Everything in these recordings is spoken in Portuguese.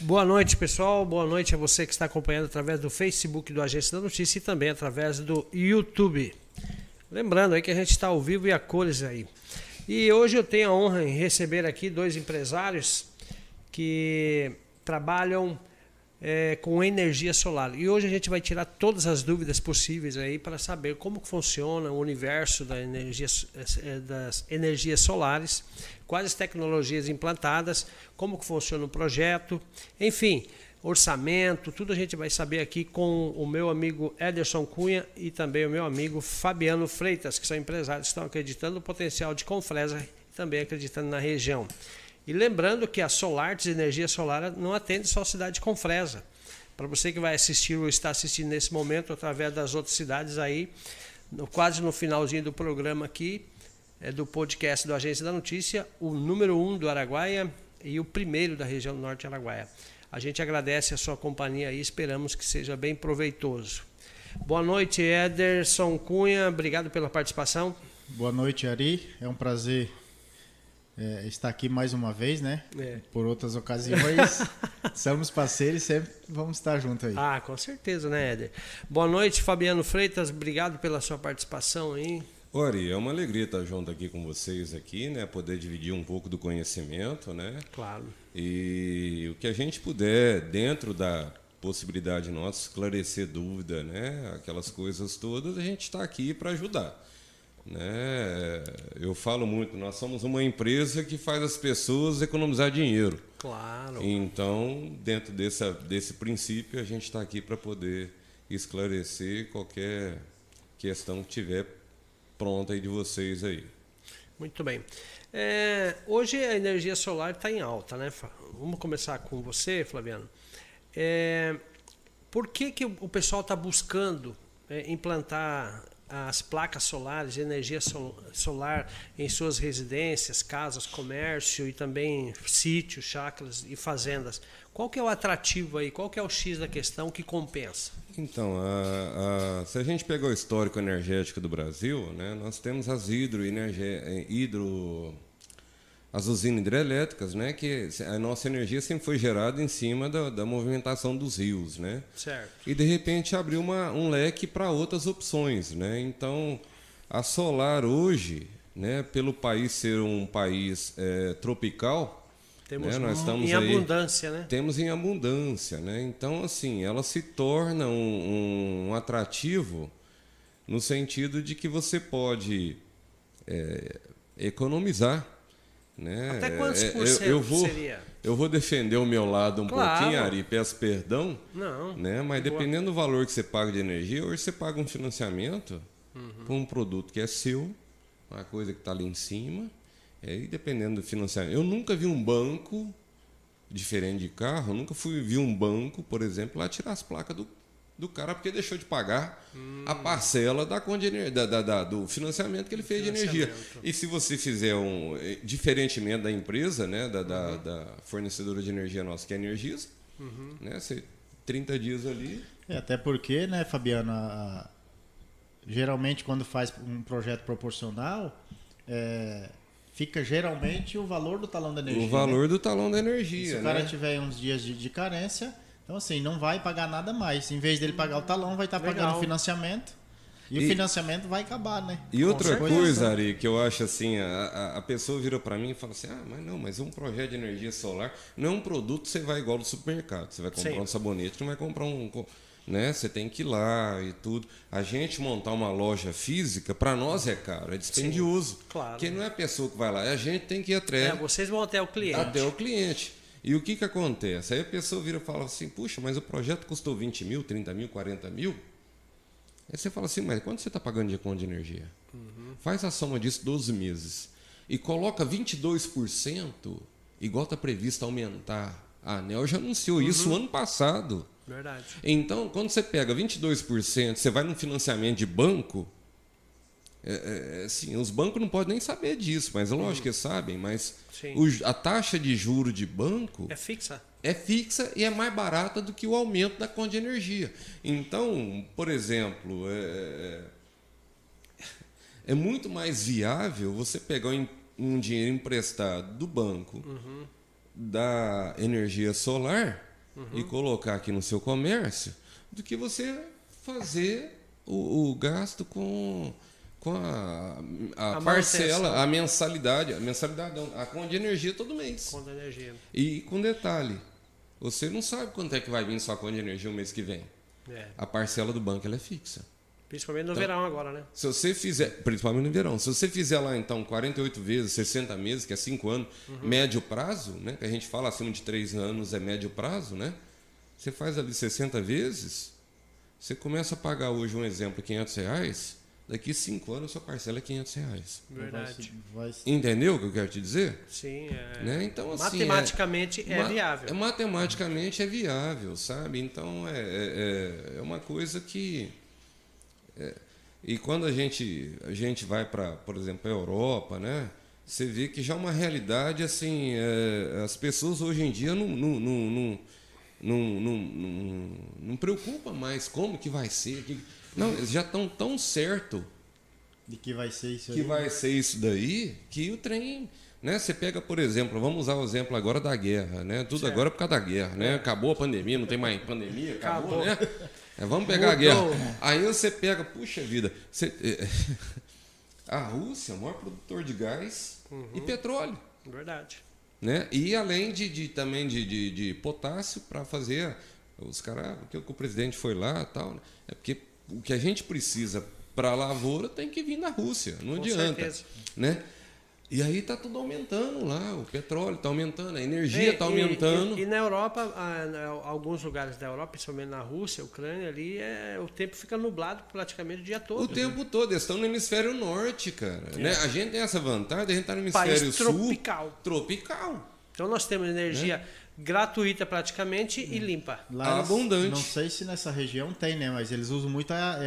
Boa noite, pessoal. Boa noite a você que está acompanhando através do Facebook do Agência da Notícia e também através do YouTube. Lembrando aí que a gente está ao vivo e a cores aí. E hoje eu tenho a honra em receber aqui dois empresários que trabalham é, com energia solar. E hoje a gente vai tirar todas as dúvidas possíveis aí para saber como funciona o universo da energia, é, das energias solares, quais as tecnologias implantadas, como funciona o projeto, enfim, orçamento, tudo a gente vai saber aqui com o meu amigo Ederson Cunha e também o meu amigo Fabiano Freitas, que são empresários que estão acreditando no potencial de Confresa e também acreditando na região. E lembrando que a Solartes Energia Solar não atende só a cidade de Confresa. Para você que vai assistir ou está assistindo nesse momento através das outras cidades aí, no, quase no finalzinho do programa aqui, é do podcast do Agência da Notícia, o número um do Araguaia e o primeiro da região Norte Araguaia. A gente agradece a sua companhia e esperamos que seja bem proveitoso. Boa noite, Ederson Cunha. Obrigado pela participação. Boa noite, Ari. É um prazer é, estar aqui mais uma vez, né? É. Por outras ocasiões. Somos parceiros e sempre vamos estar juntos aí. Ah, com certeza, né, Éder? Boa noite, Fabiano Freitas. Obrigado pela sua participação aí. Ori, é uma alegria estar junto aqui com vocês aqui, né? Poder dividir um pouco do conhecimento, né? Claro. E o que a gente puder, dentro da possibilidade nossa, esclarecer dúvida, né? Aquelas coisas todas, a gente está aqui para ajudar. Né? Eu falo muito, nós somos uma empresa que faz as pessoas economizar dinheiro. Claro. Então, dentro desse, desse princípio, a gente está aqui para poder esclarecer qualquer questão que tiver pronta aí de vocês aí. Muito bem. É, hoje a energia solar está em alta, né? Vamos começar com você, Flaviano. É, por que, que o pessoal está buscando é, implantar as placas solares, energia solar em suas residências, casas, comércio e também sítios, chácaras e fazendas. Qual que é o atrativo aí? Qual que é o X da questão que compensa? Então, a, a, se a gente pegar o histórico energético do Brasil, né, nós temos as hidro, hidro as usinas hidrelétricas, né, que a nossa energia sempre foi gerada em cima da, da movimentação dos rios, né? Certo. E de repente abriu uma, um leque para outras opções, né? Então, a solar hoje, né, pelo país ser um país é, tropical, temos né, nós estamos em aí, abundância, né? Temos em abundância, né? Então, assim, ela se torna um, um atrativo no sentido de que você pode é, economizar né? Até quantos é, por cento eu, eu vou, seria? Eu vou defender o meu lado um claro. pouquinho, Ari, peço perdão. Não. Né? Mas dependendo do valor que você paga de energia, hoje você paga um financiamento uhum. por um produto que é seu, uma coisa que está ali em cima. É, e dependendo do financiamento. Eu nunca vi um banco, diferente de carro, nunca fui vi um banco, por exemplo, lá tirar as placas do do cara porque deixou de pagar hum. a parcela da, da, da, da, do financiamento que ele fez de energia. E se você fizer um. Eh, diferentemente da empresa, né, da, uhum. da, fornecedora de energia nossa, que é a Energisa, uhum. né, você, 30 dias ali. É, até porque, né, Fabiana, a, geralmente quando faz um projeto proporcional, é, fica geralmente o valor do talão da energia. O valor né? do talão da energia. E se o cara né? tiver uns dias de, de carência então, assim, não vai pagar nada mais. Em vez dele pagar o talão, vai estar Legal. pagando o financiamento. E, e, o financiamento vai acabar, né? E outra coisa, Ari, que eu acho assim, a, a pessoa vira para mim e fala assim, ah, mas não, mas um projeto de energia solar não é um produto que você vai igual no supermercado. Você vai comprar Sim. um sabonete, não vai comprar um... Né? Você tem que ir lá e tudo. A gente montar uma loja física, para nós é caro, é dispendioso. Sim, claro. Porque não é a pessoa que vai lá, é a gente tem que ir atrás. É, vocês vão até o cliente. Até o cliente. E o que, que acontece? Aí a pessoa vira e fala assim: puxa, mas o projeto custou 20 mil, 30 mil, 40 mil. Aí você fala assim: mas quanto você está pagando de conta de energia? Uhum. Faz a soma disso 12 meses e coloca 22%, igual está previsto aumentar. A ANEL já anunciou uhum. isso ano passado. Verdade. Então, quando você pega 22%, você vai num financiamento de banco, é, é, é, sim, os bancos não podem nem saber disso, mas é lógico que sabem, mas o, a taxa de juro de banco é fixa. É fixa e é mais barata do que o aumento da conta de energia. Então, por exemplo, é, é, é muito mais viável você pegar um dinheiro emprestado do banco uhum. da energia solar e colocar aqui no seu comércio do que você fazer o, o gasto com, com a, a, A parcela, a mensalidade, a mensalidade, a conta de energia todo mês. Conta de energia. E com detalhe, você não sabe quanto é que vai vir sua conta de energia o mês que vem. É. A parcela do banco ela é fixa. Principalmente no Então- verão agora, né? Se você fizer, principalmente no verão, se você fizer lá então 48 vezes, 60 meses, que é 5 anos, médio prazo, né? Que a gente fala acima de 3 anos é médio prazo, né? Você faz ali 60 vezes, você começa a pagar hoje um exemplo 500 reais, daqui 5 anos sua parcela é 500 reais. Verdade. Vai se- Entendeu o que eu quero te dizer? Sim, é. Né? Então, assim, Matematicamente é, Ma- viável. é, matematicamente é viável, sabe? Então é, é, é- é uma coisa que. é, e quando a gente, a gente vai para, por exemplo, a Europa, né? Você vê que já é uma realidade assim. é, as pessoas hoje em dia não, não, não, não, não, não, não, não preocupa mais como que vai ser. que- não, eles já estão tão certo De que vai ser isso que aí. vai ser isso daí, que o trem, né? Você pega, por exemplo, vamos usar o exemplo agora da guerra, né? Tudo Certo. agora por causa da guerra, né? Acabou a pandemia, não tem mais pandemia, acabou, Acabou. né? É, vamos pegar Mudou. a guerra. Aí você pega, puxa vida, você- a Rússia é o maior produtor de gás Uhum. e petróleo, Verdade. né? E além de, de- também de, de, de potássio para fazer os caras, porque o presidente foi lá, e tal, né? é porque o que a gente precisa para a lavoura tem que vir da Rússia, não Com adianta certeza. né? E aí tá tudo aumentando lá, o petróleo tá aumentando, a energia E- tá e- aumentando. E, e na Europa, alguns lugares da Europa, principalmente na Rússia, Ucrânia, ali, é, o tempo fica nublado praticamente o dia todo. o tempo todo, eles estão no hemisfério norte, cara. Né? A gente tem essa vantagem, a gente tá no É. País hemisfério sul. tropical. Tropical. Então nós temos energia Né? Gratuita praticamente Hum. e limpa. Lá Abundante. Não sei se nessa região tem, né? Mas eles usam muito a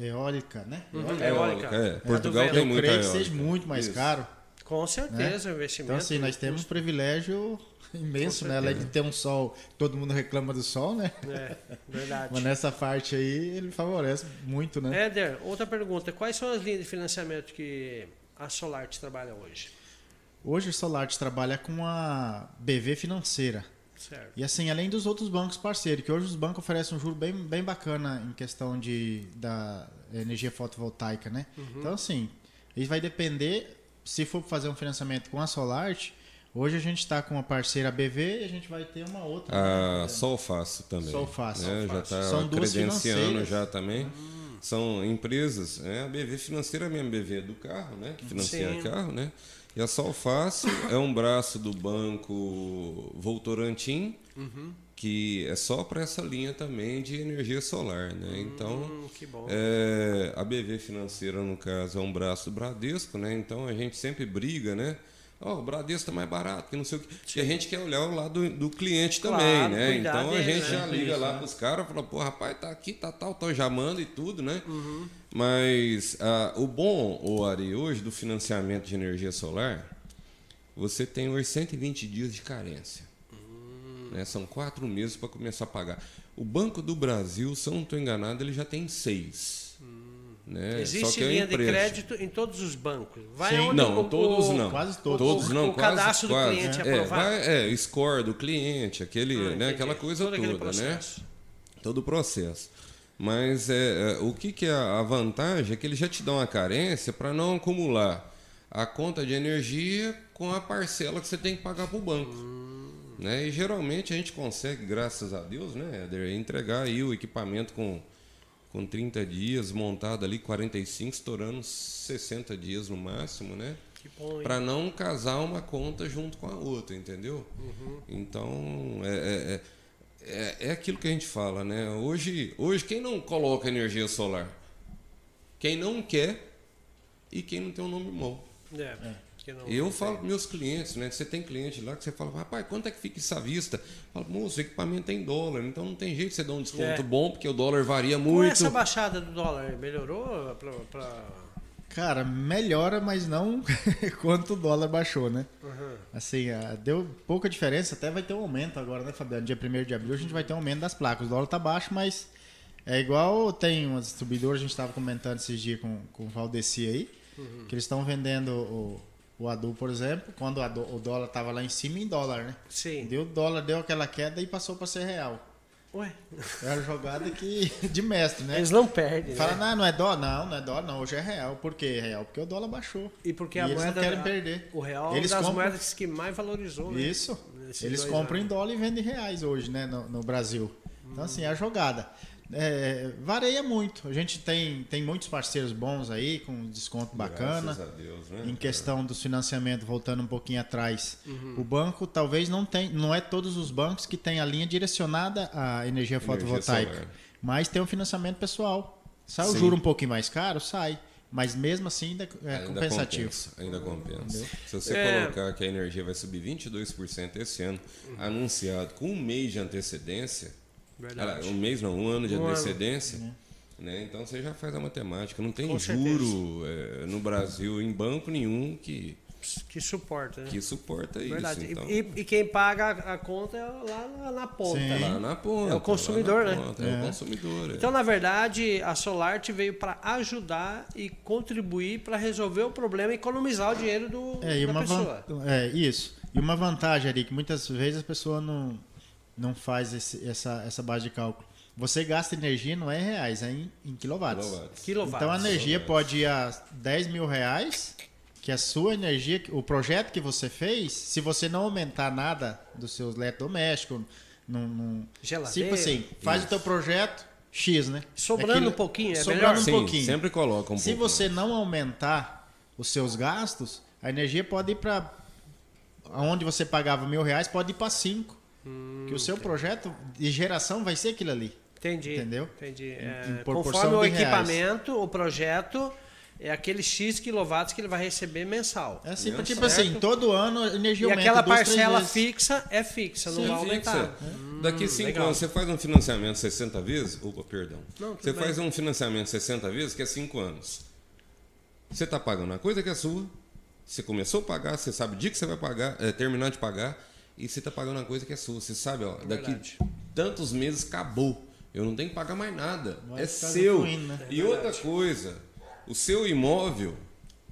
eólica, né? Uhum. Eólica. Eólica. É, Portugal vendo. tem Eu muita creio que seja muito mais Isso. caro. Com certeza, o investimento. Então, assim, nós temos um privilégio imenso, né? Além de ter um sol, todo mundo reclama do sol, né? É, verdade. Mas nessa parte aí, ele favorece muito, né? Éder, outra pergunta. Quais são as linhas de financiamento que a Solarte trabalha hoje? Hoje o Solarte trabalha com a BV Financeira. Certo. E assim, além dos outros bancos parceiros, que hoje os bancos oferecem um juro bem, bem bacana em questão de, da energia fotovoltaica, né? Então, assim, isso vai depender, se for fazer um financiamento com a Solarte, hoje a gente está com a parceira BV e a gente vai ter uma outra. A né? Solfácil também. Solfácil, né? Já está São duas credenciando já também. São empresas, né? a BV financeira mesmo, BV do carro, né? Que financia Sim. carro, né? E a Solfácil é um braço do banco Voltorantim, que é só para essa linha também de energia solar, né? Então, Hum, que bom. é, a BV financeira, no caso, é um braço do Bradesco, né? Então a gente sempre briga, né? Ó, o Bradesco tá mais barato, que não sei o que. Porque a gente quer olhar o lado do, do cliente Claro, também, né? Então a dele, gente né? já liga Isso, lá né? pros caras e fala, pô, rapaz, tá aqui, tá tal, então já manda e tudo, né? Uhum. Mas ah, o bom, o Ari, hoje do financiamento de energia solar, você tem hoje 120 dias de carência. Hum. Né? São quatro meses para começar a pagar. O Banco do Brasil, se eu não estou enganado, ele já tem seis. Né? Só Hum. Existe que é linha de empréstimo. crédito em todos os bancos. Vai Sim. onde Não, o- todos o- não. Quase todos. Todos o- não, o quase, cadastro do quase. cliente é, aprovado. vai- é, score do cliente, aquele, Ah, né, aquela coisa Todo aquele toda, né? processo. Todo o processo. Mas é, é, o que, que é a vantagem é que eles já te dão uma carência para não acumular a conta de energia com a parcela que você tem que pagar para o banco. Né? E geralmente a gente consegue, graças a Deus, né, entregar aí o equipamento com, com 30 dias, montado ali 45, estourando 60 dias no máximo, né? Para não casar uma conta junto com a outra, entendeu? Então é, é, é, é- é aquilo que a gente fala, né? Hoje, hoje quem não coloca energia solar, quem não quer e quem não tem um nome bom. É, não- Eu falo para meus clientes, né? Você tem cliente lá que você fala, rapaz, quanto é que fica isso à vista? Eu falo, moço, o equipamento é em dólar, então não tem jeito de você dar um desconto É. bom, porque o dólar varia Com muito. essa baixada do dólar, melhorou pra... pra- Cara, melhora, mas não quanto o dólar baixou, né? Uhum. Assim, ah, deu pouca diferença, até vai ter um aumento agora, né, Fabiano? Dia 1 de abril a gente vai ter um aumento das placas. O dólar tá baixo, mas é igual tem umas distribuidoras, a gente estava comentando esses dias com, com o Valdeci aí, Uhum. que eles estão vendendo o- o adubo, por exemplo, quando o dólar estava lá em cima em dólar, né? Sim. Deu dólar, deu aquela queda e passou para ser real. Ué. É a jogada que, de mestre, né? Eles não perdem. Fala, né? não, não é dólar? Não, não é dólar, não. Hoje é real. Por que é real? Porque o dólar baixou. E porque E a eles não moeda. querem perder. O real é Eles uma das compram- moedas que mais valorizou. né? Isso. Eles compram em anos. dólar e vendem em reais hoje, né, no, no Brasil. Então, assim, é a jogada. É, varia muito. A gente tem, tem muitos parceiros bons aí, com desconto bacana. Graças a Deus, né? Em questão dos financiamentos, voltando um pouquinho atrás, Uhum. o banco talvez não tem, não é todos os bancos que têm a linha direcionada à energia fotovoltaica, solar. mas tem um financiamento pessoal. Sai o Sim. juro um pouquinho mais caro, sai, mas mesmo assim ainda é Ainda compensativo. compensa, ainda compensa. Se você É. colocar que a energia vai subir 22% esse ano, anunciado com um mês de antecedência, Verdade. Um mês não, um ano de Um ano. antecedência, né? então você já faz a matemática. Não tem Com juro é, no Brasil, em banco nenhum, que, Que suporta, né? que suporta Verdade. isso. Então, E, e quem paga a, conta é lá na, na ponta. Sim. né? lá na ponta. É o consumidor, né? ponta, É, É. o consumidor. é. Então, na verdade, a Solarte veio para ajudar e contribuir para resolver o problema e economizar o dinheiro do, É, e da uma pessoa. van- é, isso. E uma vantagem ali, que muitas vezes a pessoa não, não faz esse- essa, essa base de cálculo. Você gasta energia não é em reais, é em, em quilowatts. Quilowatts. Quilowatts. Então a energia Quilowatts. pode ir a 10 mil reais, que a sua energia, o projeto que você fez, se você não aumentar nada dos seus eletrodomésticos, não, não, Geladeira. tipo assim, faz o teu projeto X, né? Sobrando Aquilo- um pouquinho, é sobrando melhor? um Sim, pouquinho. sempre coloca um Se você não aumentar os seus gastos, a energia pode ir para aonde você pagava mil reais, pode ir para cinco. Hum, que o seu projeto de geração vai ser aquilo ali. Entendi. Entendeu? Entendi. Em- É, em conforme o de reais. equipamento, o projeto, é aquele X quilowatts que ele vai receber mensal. É assim, Certo. tipo assim, todo ano a energia E aumenta aquela duas, três parcela fixa é fixa, não Sim, vai aumentar. fixa. Daqui cinco legal. anos, você faz um financiamento 60 vezes. Opa, perdão. Não, você bem. faz um financiamento 60 vezes, que é 5 anos. Você está pagando uma coisa que é sua. Você começou a pagar, você sabe o dia que você vai pagar, é, terminar de pagar, e você está pagando uma coisa que é sua. Você sabe, ó, daqui Verdade. tantos meses acabou. Eu não tenho que pagar mais nada. Vai é ficar seu. usufruindo, né? E outra coisa, o seu imóvel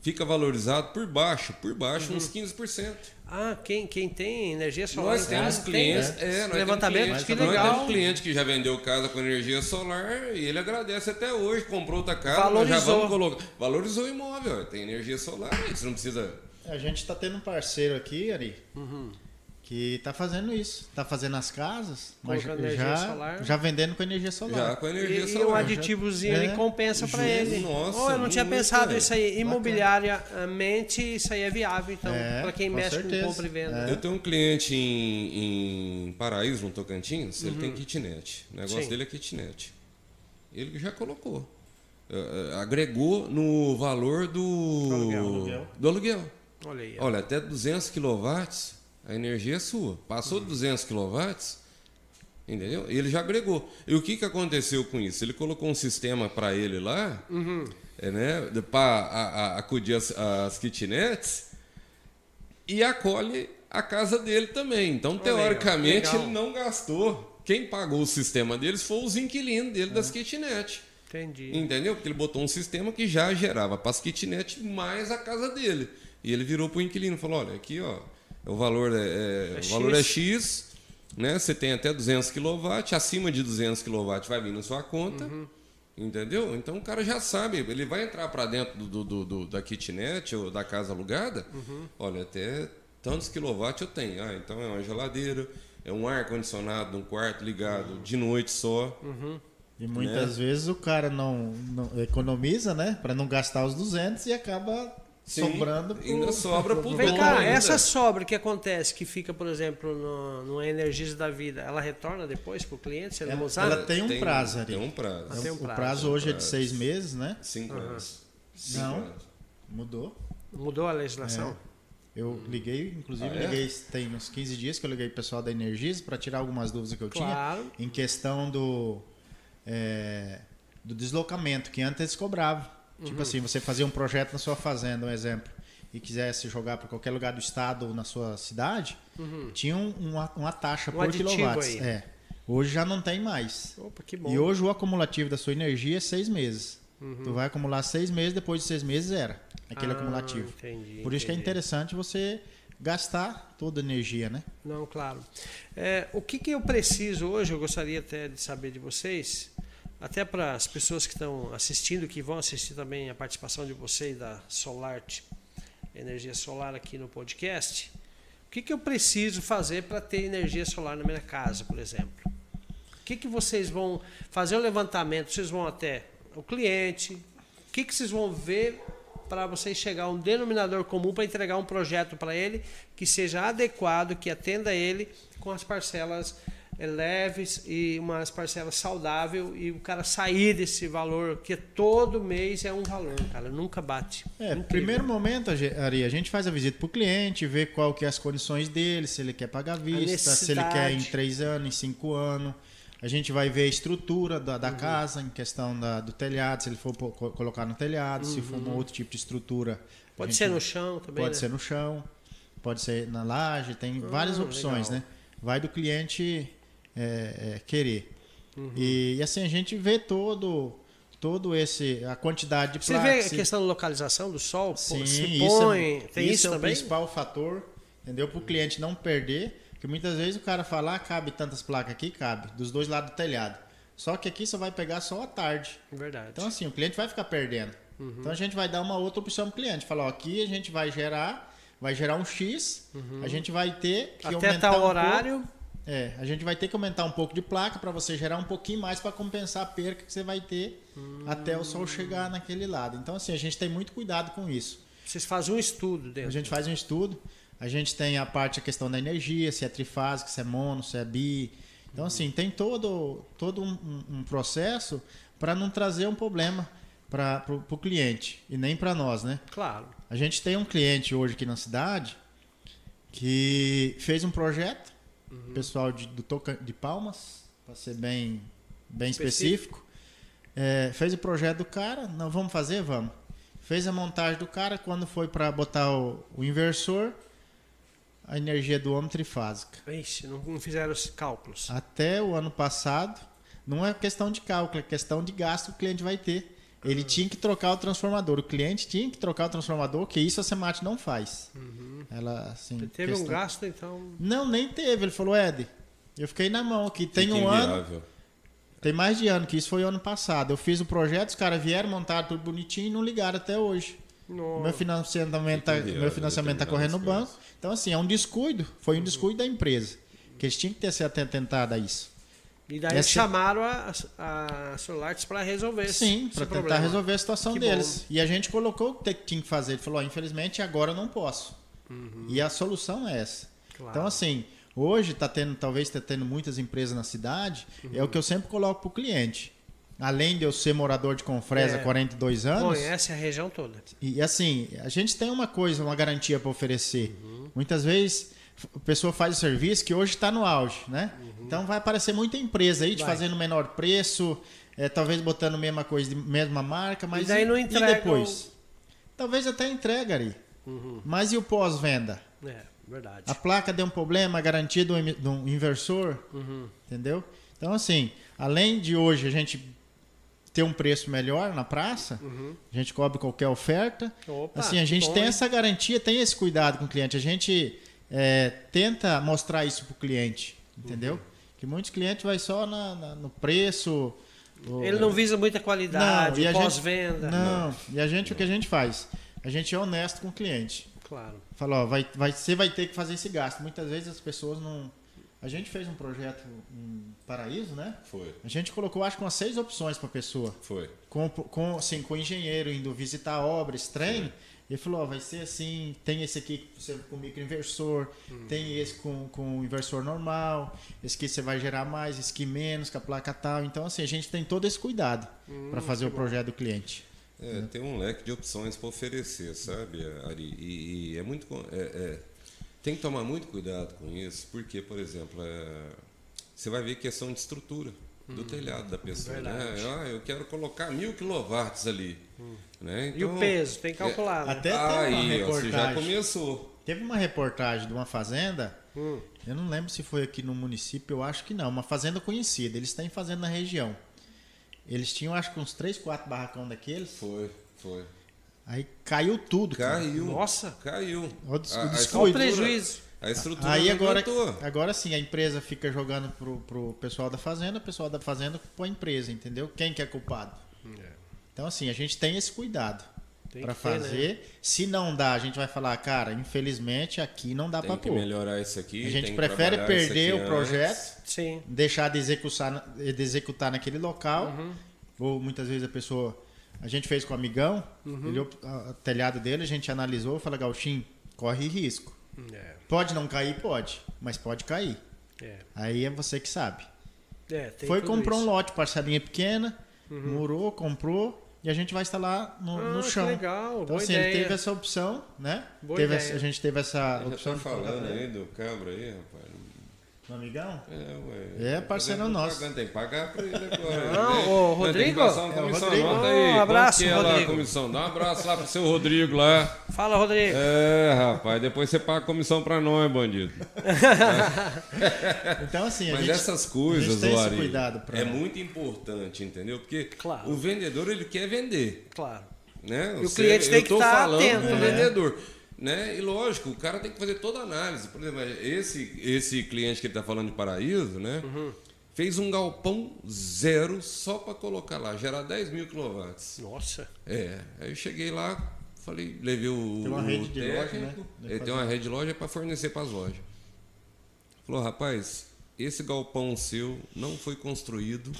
fica valorizado por baixo, por baixo, uns 15%. Ah, quem, quem tem energia solar Nós em temos casa clientes, tem, é, nós levantamento, temos que clientes, nós legal. temos cliente que já vendeu casa com energia solar e ele agradece até hoje, comprou outra casa, nós já Valorizou. vamos colocar. Valorizou o imóvel, ó, tem energia solar, você não precisa. A gente tá tendo um parceiro aqui, Ari, Uhum. Que tá fazendo isso. Tá fazendo as casas, mas Colocando já, solar. já vendendo com energia Já solar. com energia E, e um solar. aditivozinho É, ali compensa para ele. Nossa, oh, eu não tinha pensado velho. isso aí. Imobiliariamente, isso aí é viável, então, É, para quem com mexe certeza. com compra e venda. É. Eu tenho um cliente em, em Paraíso, no Tocantins, ele Uhum. tem kitnet. O negócio Sim. dele é kitnet. Ele já colocou. eh, agregou no valor do aluguel. Aluguel. do aluguel. Olha aí. Olha, até 200 kW, a energia é sua. Passou de Uhum. 200 kW, entendeu? Ele já agregou. E o que, que aconteceu com isso? Ele colocou um sistema para ele lá, Uhum. é, né, para acudir as, as kitnets e acolhe a casa dele também. Então, ó, teoricamente, legal. ele não gastou. Quem pagou o sistema deles foi os inquilinos dele É. das kitnets. Entendi. Entendeu? Porque ele botou um sistema que já gerava para as kitnet mais a casa dele. E ele virou para o inquilino e falou: olha, aqui ó, o valor é, é- É o valor é X. X, né? Você tem até 200 kW, acima de 200 kW vai vir na sua conta. Uhum. Entendeu? Então o cara já sabe, ele vai entrar para dentro do, do- do- da kitnet ou da casa alugada. Uhum. Olha, até tantos quilowatts eu tenho. Ah, então é uma geladeira, é um ar condicionado num quarto ligado de noite só. Uhum. E muitas vezes o cara não, não economiza, né? Para não gastar os 200 e acaba Sim, sobrando. pro- ainda sobra pro Vem cá, ainda. essa sobra que acontece, que fica, por exemplo, no, no Energisa da Vida, ela retorna depois para o cliente, não Ela- usar? ela tem um prazo ali. Tem um prazo. Tem um o prazo, prazo tem um hoje é de prazo. seis meses, né? Cinco Aham. anos. Cinco Não. anos. Mudou. Mudou a legislação? Eu liguei, inclusive Ah, é? liguei, tem uns 15 dias que eu liguei pro pessoal da Energisa para tirar algumas dúvidas que eu Claro. tinha em questão do, é, do deslocamento, que antes eles cobravam. Uhum. Tipo assim, você fazia um projeto na sua fazenda, um exemplo, e quisesse jogar para qualquer lugar do estado ou na sua cidade, tinha um- uma, uma taxa Um por quilowatts. aí. É. Hoje já não tem mais. Opa, que bom. E hoje o acumulativo da sua energia é seis meses. Tu vai acumular seis meses, depois de seis meses era aquele Ah, acumulativo. entendi, Por isso que é entendi. interessante você gastar toda a energia, né? Não, claro. É, o que, que eu preciso hoje, eu gostaria até de saber de vocês, até para as pessoas que estão assistindo, que vão assistir também a participação de vocês da Solart, energia solar aqui no podcast. O que, que eu preciso fazer para ter energia solar na minha casa, por exemplo? O que, que vocês vão fazer o levantamento? Vocês vão até o cliente? O que, que vocês vão ver para vocês chegar a um denominador comum para entregar um projeto para ele que seja adequado, que atenda ele com as parcelas leves e umas parcelas saudável e o cara sair desse valor que todo mês é um valor, cara, nunca bate. É, Incrível. primeiro momento, Ari, a gente faz a visita para o cliente, vê qual que é as condições dele, se ele quer pagar à vista, se ele quer em três anos, em cinco anos. A gente vai ver a estrutura da, Uhum. da casa, em questão da- do telhado, se ele for colocar no telhado, se for um outro tipo de estrutura. Uhum. Pode gente ser no chão também, Pode né? ser no chão, pode ser na laje, tem várias Ah, opções, legal. né? Vai do cliente é, é, querer. Uhum. E, e assim a gente vê todo, todo esse a quantidade de Você placas. vê a se- questão da localização do sol? Sim, se isso, põe, é, tem isso isso, é o também? principal fator, entendeu? Para o cliente não perder, porque muitas vezes o cara fala, ah, cabe tantas placas aqui, cabe, dos dois lados do telhado. Só que aqui só vai pegar só à tarde. Verdade. Então, assim, o cliente vai ficar perdendo. Uhum. Então, a gente vai dar uma outra opção para o cliente. Falar, ó, aqui a gente vai gerar, vai gerar um X, a gente vai ter que Uhum. Até aumentar tal um horário, pouco. É, a gente vai ter que aumentar um pouco de placa para você gerar um pouquinho mais para compensar a perca que você vai ter até o sol chegar naquele lado. Então, assim, a gente tem muito cuidado com isso. vocês fazem um estudo A dentro. gente faz um estudo, a gente tem a parte, a questão da energia, se é trifásico, se é mono, se é bi. Então, assim, tem todo, todo um, um- um processo para não trazer um problema para o cliente e nem para nós, né? Claro. A gente tem um cliente hoje aqui na cidade que fez um projeto, pessoal de, do Toca, de Palmas, para ser bem, bem específico. É, fez o projeto do cara, não vamos fazer? Vamos. Fez a montagem do cara, quando foi para botar o, o inversor, a energia do homem trifásica. Ixi, não, não fizeram os cálculos. Até o ano passado, não é questão de cálculo, é questão de gasto que o cliente vai ter. Ele tinha que trocar o transformador, o cliente tinha que trocar o transformador, que isso a Semate não faz. Ela, assim, Teve um questão- gasto, então. Não, nem teve. Ele falou, Ed, eu fiquei na mão aqui. Tem Fica um ano, inviável. tem mais de ano, que isso foi ano passado. Eu fiz o projeto, os caras vieram, montaram tudo bonitinho e não ligaram até hoje. Nossa. Meu financiamento, tá, inviável meu financiamento tá correndo no banco. Então, assim, é um descuido. Foi um descuido da empresa. Que eles tinham que ter se atentado a isso. E daí Essa- chamaram a, a para resolver Sim, para tentar problema. resolver a situação Que deles. E a gente colocou o que tinha que fazer. Ele falou: ó, infelizmente agora eu não posso. E a solução é essa. Claro. Então, assim, hoje está tendo, talvez está tendo muitas empresas na cidade. É o que eu sempre coloco para o cliente. Além de eu ser morador de Confresa há É. 42 anos. Conhece a região toda. E assim, a gente tem uma coisa, uma garantia para oferecer. Uhum. Muitas vezes a pessoa faz o serviço que hoje está no auge, né? Então vai aparecer muita empresa aí te Uhum. Vai. fazendo menor preço, é, talvez botando mesma coisa, de mesma marca, mas daí não entregam- depois? Talvez até entrega ali. Uhum. Mas e o pós-venda? É, verdade. A placa deu um problema, a garantia do, emi- do inversor, Uhum. entendeu? Então assim, além de hoje a gente ter um preço melhor na praça, a gente cobre qualquer oferta. Uhum. Opa, assim, a gente bom, tem hein? essa garantia, tem esse cuidado com o cliente. A gente é, tenta mostrar isso pro cliente, entendeu? Uhum. Que muitos clientes vai só na- na- no preço. o- Ele não visa muita qualidade, e a pós-venda. Não, e a gente o que a gente faz? A gente é honesto com o cliente. Claro. Fala, ó, vai, vai, você vai ter que fazer esse gasto. Muitas vezes as pessoas não. A gente fez um projeto em Paraíso, né? Foi, A gente colocou, acho que umas seis opções para pessoa. foi. Com, com, assim, com o engenheiro indo visitar a obra, esse trem. Ele falou, ó, vai ser assim, tem esse aqui com microinversor, tem esse com, com inversor normal, esse aqui você vai gerar mais, esse aqui menos, com a placa tal. Então, assim, a gente tem todo esse cuidado para fazer o projeto do cliente. É, tem um leque de opções para oferecer, sabe, Ari? E, e é muito. é- é, tem que tomar muito cuidado com isso, porque, por exemplo, é, você vai ver questão de estrutura do telhado da pessoa. Né? verdade. Ah, eu quero colocar mil quilowatts ali. Né? E o Então, peso, tem que calcular. né? Até tem uma Aí, ó, você já reportagem. começou. Teve uma reportagem de uma fazenda, Hum. eu não lembro se foi aqui no município, eu acho que não, uma fazenda conhecida, eles têm fazenda na região. Eles tinham acho que uns 3, 4 barracão daqueles. Foi, foi. Aí caiu tudo. cara. Caiu. Nossa. Caiu. Olha o des- A- o a descuido. Olha o estrutura- prejuízo. A estrutura Aí agora, aguentou. agora sim, a empresa fica jogando pro, pro pessoal da fazenda, o pessoal da fazenda põe a empresa, entendeu? Quem que é culpado? Então assim, a gente tem esse cuidado Tem para que né? fazer. Se não dá, a gente vai falar, cara, infelizmente aqui não dá Tem para que pôr. melhorar isso aqui. A gente tem que prefere perder o projeto. Sim. deixar de executar, de executar naquele local. Uhum. Ou muitas vezes a pessoa. A gente fez com o amigão, Uhum. ele, o telhado dele, a gente analisou, fala, Gauchim, corre risco. É, Pode não cair? Pode, mas pode cair. é. Aí é você que sabe. É, tem Foi, comprou um isso. lote, parcelinha pequena, murou, comprou, e a gente vai instalar no, Ah, no que chão. legal, Então, boa assim, ideia. ele teve essa opção, né? Boa Teve ideia. essa- a gente teve essa Já opção tá de colocar falando ele. aí do cabra aí, rapaz. No amigão? É, ué. É, parceiro nosso. Tem que pagar pra ele agora. Não, né? ô, Nós tem que Rodrigo. passar uma É, o comissão, Rodrigo. anota Um aí. Quanto abraço, é lá a Rodrigo. comissão? Dá um abraço lá pro seu Rodrigo lá. Fala, Rodrigo. É, rapaz, depois você paga a comissão pra nós, bandido. Então, assim, a Mas gente, essas a coisas, gente tem esse Ari, cuidado pra- é muito importante, entendeu? Porque Claro. o vendedor, ele quer vender. Claro. Né? E o cliente tem eu que tô tá falando atento, né? vendedor. Né? E lógico, o cara tem que fazer toda a análise. Por exemplo, esse, esse cliente que ele está falando de Paraíso, né? Uhum. Fez um galpão zero só para colocar lá, gerar 10 mil kW. Nossa. É, aí eu cheguei lá, falei, levei o, Tem uma o rede de loja, né? Ele tem fazer. uma rede de loja para fornecer para as lojas. Falou, rapaz, esse galpão seu não foi construído,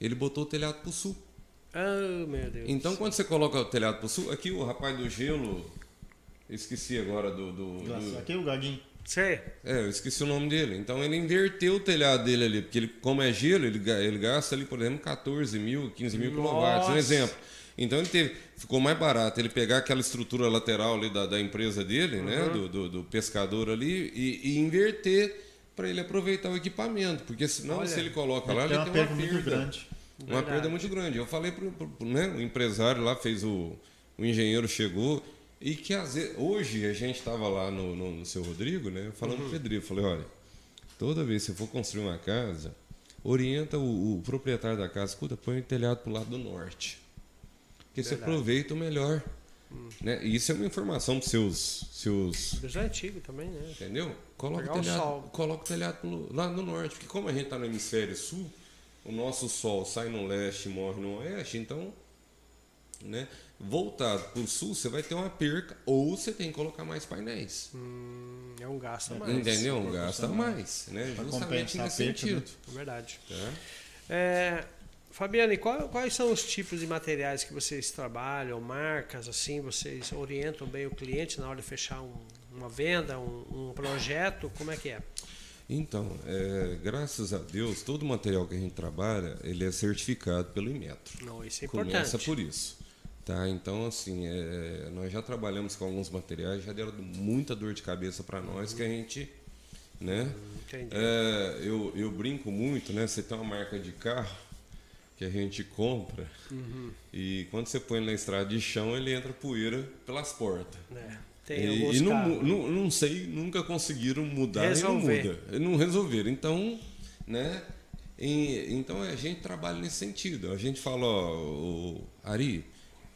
ele botou o telhado para o sul. Ah, meu Deus. Então, quando você coloca o telhado para o sul, aqui o rapaz do gelo, esqueci agora do. do- do- Aqui o Gaguinho. Sei. é, eu esqueci o nome dele. Então, ele inverteu o telhado dele ali, porque ele, como é gelo, ele, ele gasta ali, por exemplo, 14 mil, 15 mil quilowatts, um exemplo. Então, ele teve, ficou mais barato ele pegar aquela estrutura lateral ali da, da empresa dele, né, Uhum. do, do, do pescador ali, e, e inverter para ele aproveitar o equipamento, porque senão, Olha, se ele coloca lá, Tem ele uma tem perda uma muito perda. grande. Uma Verdade. perda muito grande. Eu falei pro, pro- pro, né, o empresário lá, fez o. O engenheiro chegou. E que às vezes. Hoje a gente estava lá no, no, no seu Rodrigo, né? Falando Uhum. pro Pedrinho, eu falei, olha, toda vez que você for construir uma casa, orienta o, o proprietário da casa, escuta, põe o telhado pro lado do norte. Porque você Verdade. Hum. aproveita o melhor. Né? E isso é uma informação para seus, seus Deus é antigo também, né? Entendeu? Coloca Pegar o o telhado, coloca o telhado pro- lá no norte, porque como a gente está no hemisfério sul, o nosso sol sai no leste e morre no oeste, então, né, voltado para o sul, você vai ter uma perca ou você tem que colocar mais painéis. Hum, é um gasto a mais. entendeu? proporcional. Gasta mais, né? Pra Justamente nesse a perca, sentido. É verdade. tá? É, Fabiane, qual- quais são os tipos de materiais que vocês trabalham, marcas, assim, vocês orientam bem o cliente na hora de fechar um- uma venda, um, um projeto, como é que é? Então, é, graças a Deus, todo o material que a gente trabalha, ele é certificado pelo Inmetro. Não, isso é Começa importante. por isso. Tá? Então, assim, é, nós já trabalhamos com alguns materiais, já deram muita dor de cabeça para nós, que a gente. Né? É, eu, eu brinco muito, né? Você tem uma marca de carro que a gente compra Uhum. e quando você põe na estrada de chão, ele entra poeira pelas portas. É, tem E, e não, não, não sei, nunca conseguiram mudar Resolver. e não muda. Não resolveram. Então, né? e- então a gente trabalha nesse sentido. A gente fala, ó, o Ari,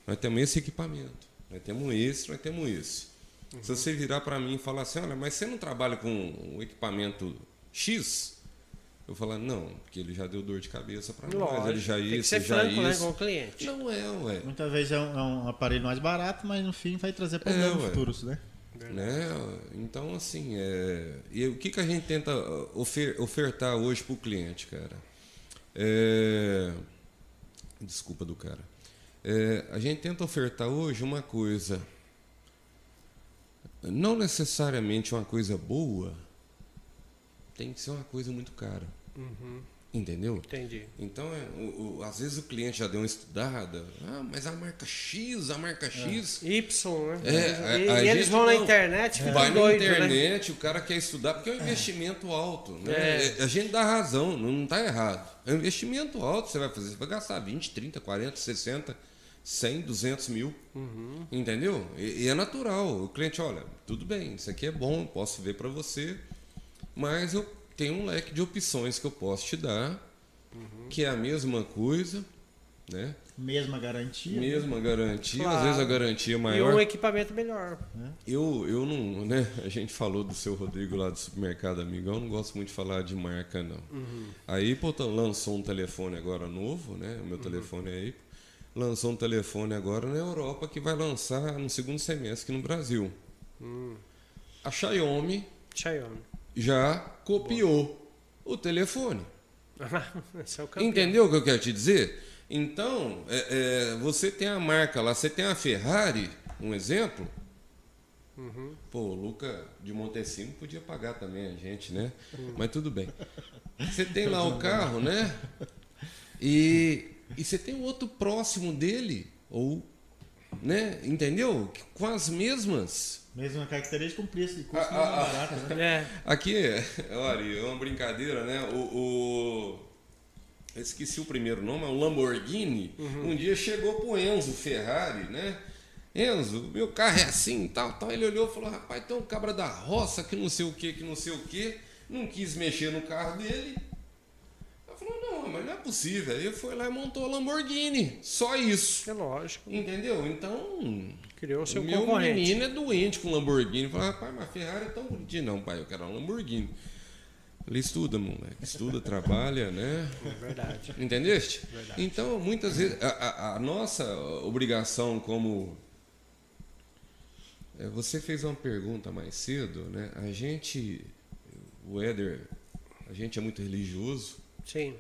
nós temos esse equipamento, nós temos esse, nós temos esse. Uhum. Se você virar para mim e falar assim, olha, mas você não trabalha com o equipamento X? Eu falar, não, porque ele já deu dor de cabeça para nós, ele já tem que isso, ser já franco né, isso. com o cliente. Não é, ué. Muitas vezes é um, é um aparelho mais barato, mas no fim vai trazer problemas ué. futuros, né? Né? Então, assim, é... e o que, que a gente tenta uh, ofer- ofertar hoje para o cliente, cara? É... Desculpa do cara. É, a gente tenta ofertar hoje uma coisa, não necessariamente uma coisa boa, tem que ser uma coisa muito cara. Uhum, Entendeu? entendi. Então, é, o- o- às vezes o cliente já deu uma estudada, ah, mas a marca X, a marca X. Y, né? É, e a- a e eles gente vão na não- internet, Vai na doidos, né? internet, o cara quer estudar, porque é um investimento alto. Né? É. É, A gente dá razão, não está errado. É um investimento alto, você vai fazer, você vai gastar 20, 30, 40, 60, 100, 200 mil. Uhum. Entendeu? E, e é natural. O cliente, olha, tudo bem, isso aqui é bom, posso ver para você, mas eu tenho um leque de opções que eu posso te dar, Uhum. que é a mesma coisa, né? Mesma garantia. Mesma garantia, Claro. às vezes a garantia é E maior. um equipamento melhor. Eu, eu não, né? A gente falou do seu Rodrigo lá do supermercado Amigão, eu não gosto muito de falar de marca, não. Aí, pô, lançou um telefone agora novo, né? O meu telefone é aí. Lançou um telefone agora na Europa que vai lançar no segundo semestre aqui no Brasil. A Xiaomi Xiaomi. já copiou o telefone. É o. Entendeu o que eu quero te dizer? Então, é, é, você tem a marca lá, você tem a Ferrari, um exemplo. Pô, o Luca de Montesino podia pagar também a gente, né? Mas tudo bem. Você tem lá o carro, né? E, e você tem outro próximo dele, ou, né? Entendeu? Com as mesmas. Mesma característica com preço de custo Ah, mais ah, ah. barato, né? É, Aqui, olha, é uma brincadeira, né? O, o- eu esqueci o primeiro nome, é o Lamborghini. Um dia chegou pro Enzo Ferrari, né? Enzo, meu carro é assim, tal, tal. Ele olhou e falou: rapaz, tem um cabra da roça que não sei o que, que não sei o que. Não quis mexer no carro dele. Mas não é possível. Aí ele foi lá e montou a Lamborghini. Só isso. é lógico. Entendeu? Então, Criou seu o meu concorrente. menino é doente com Lamborghini. Fala, rapaz, mas a Ferrari é tão bonitinha. Não, pai, eu quero uma Lamborghini. Ele estuda, moleque. Estuda, trabalha, né? É verdade. Entendeste? Verdade. Então, muitas vezes, a, a- a nossa obrigação como. É, Você fez uma pergunta mais cedo, né? A gente, o Éder, a gente é muito religioso. Sim.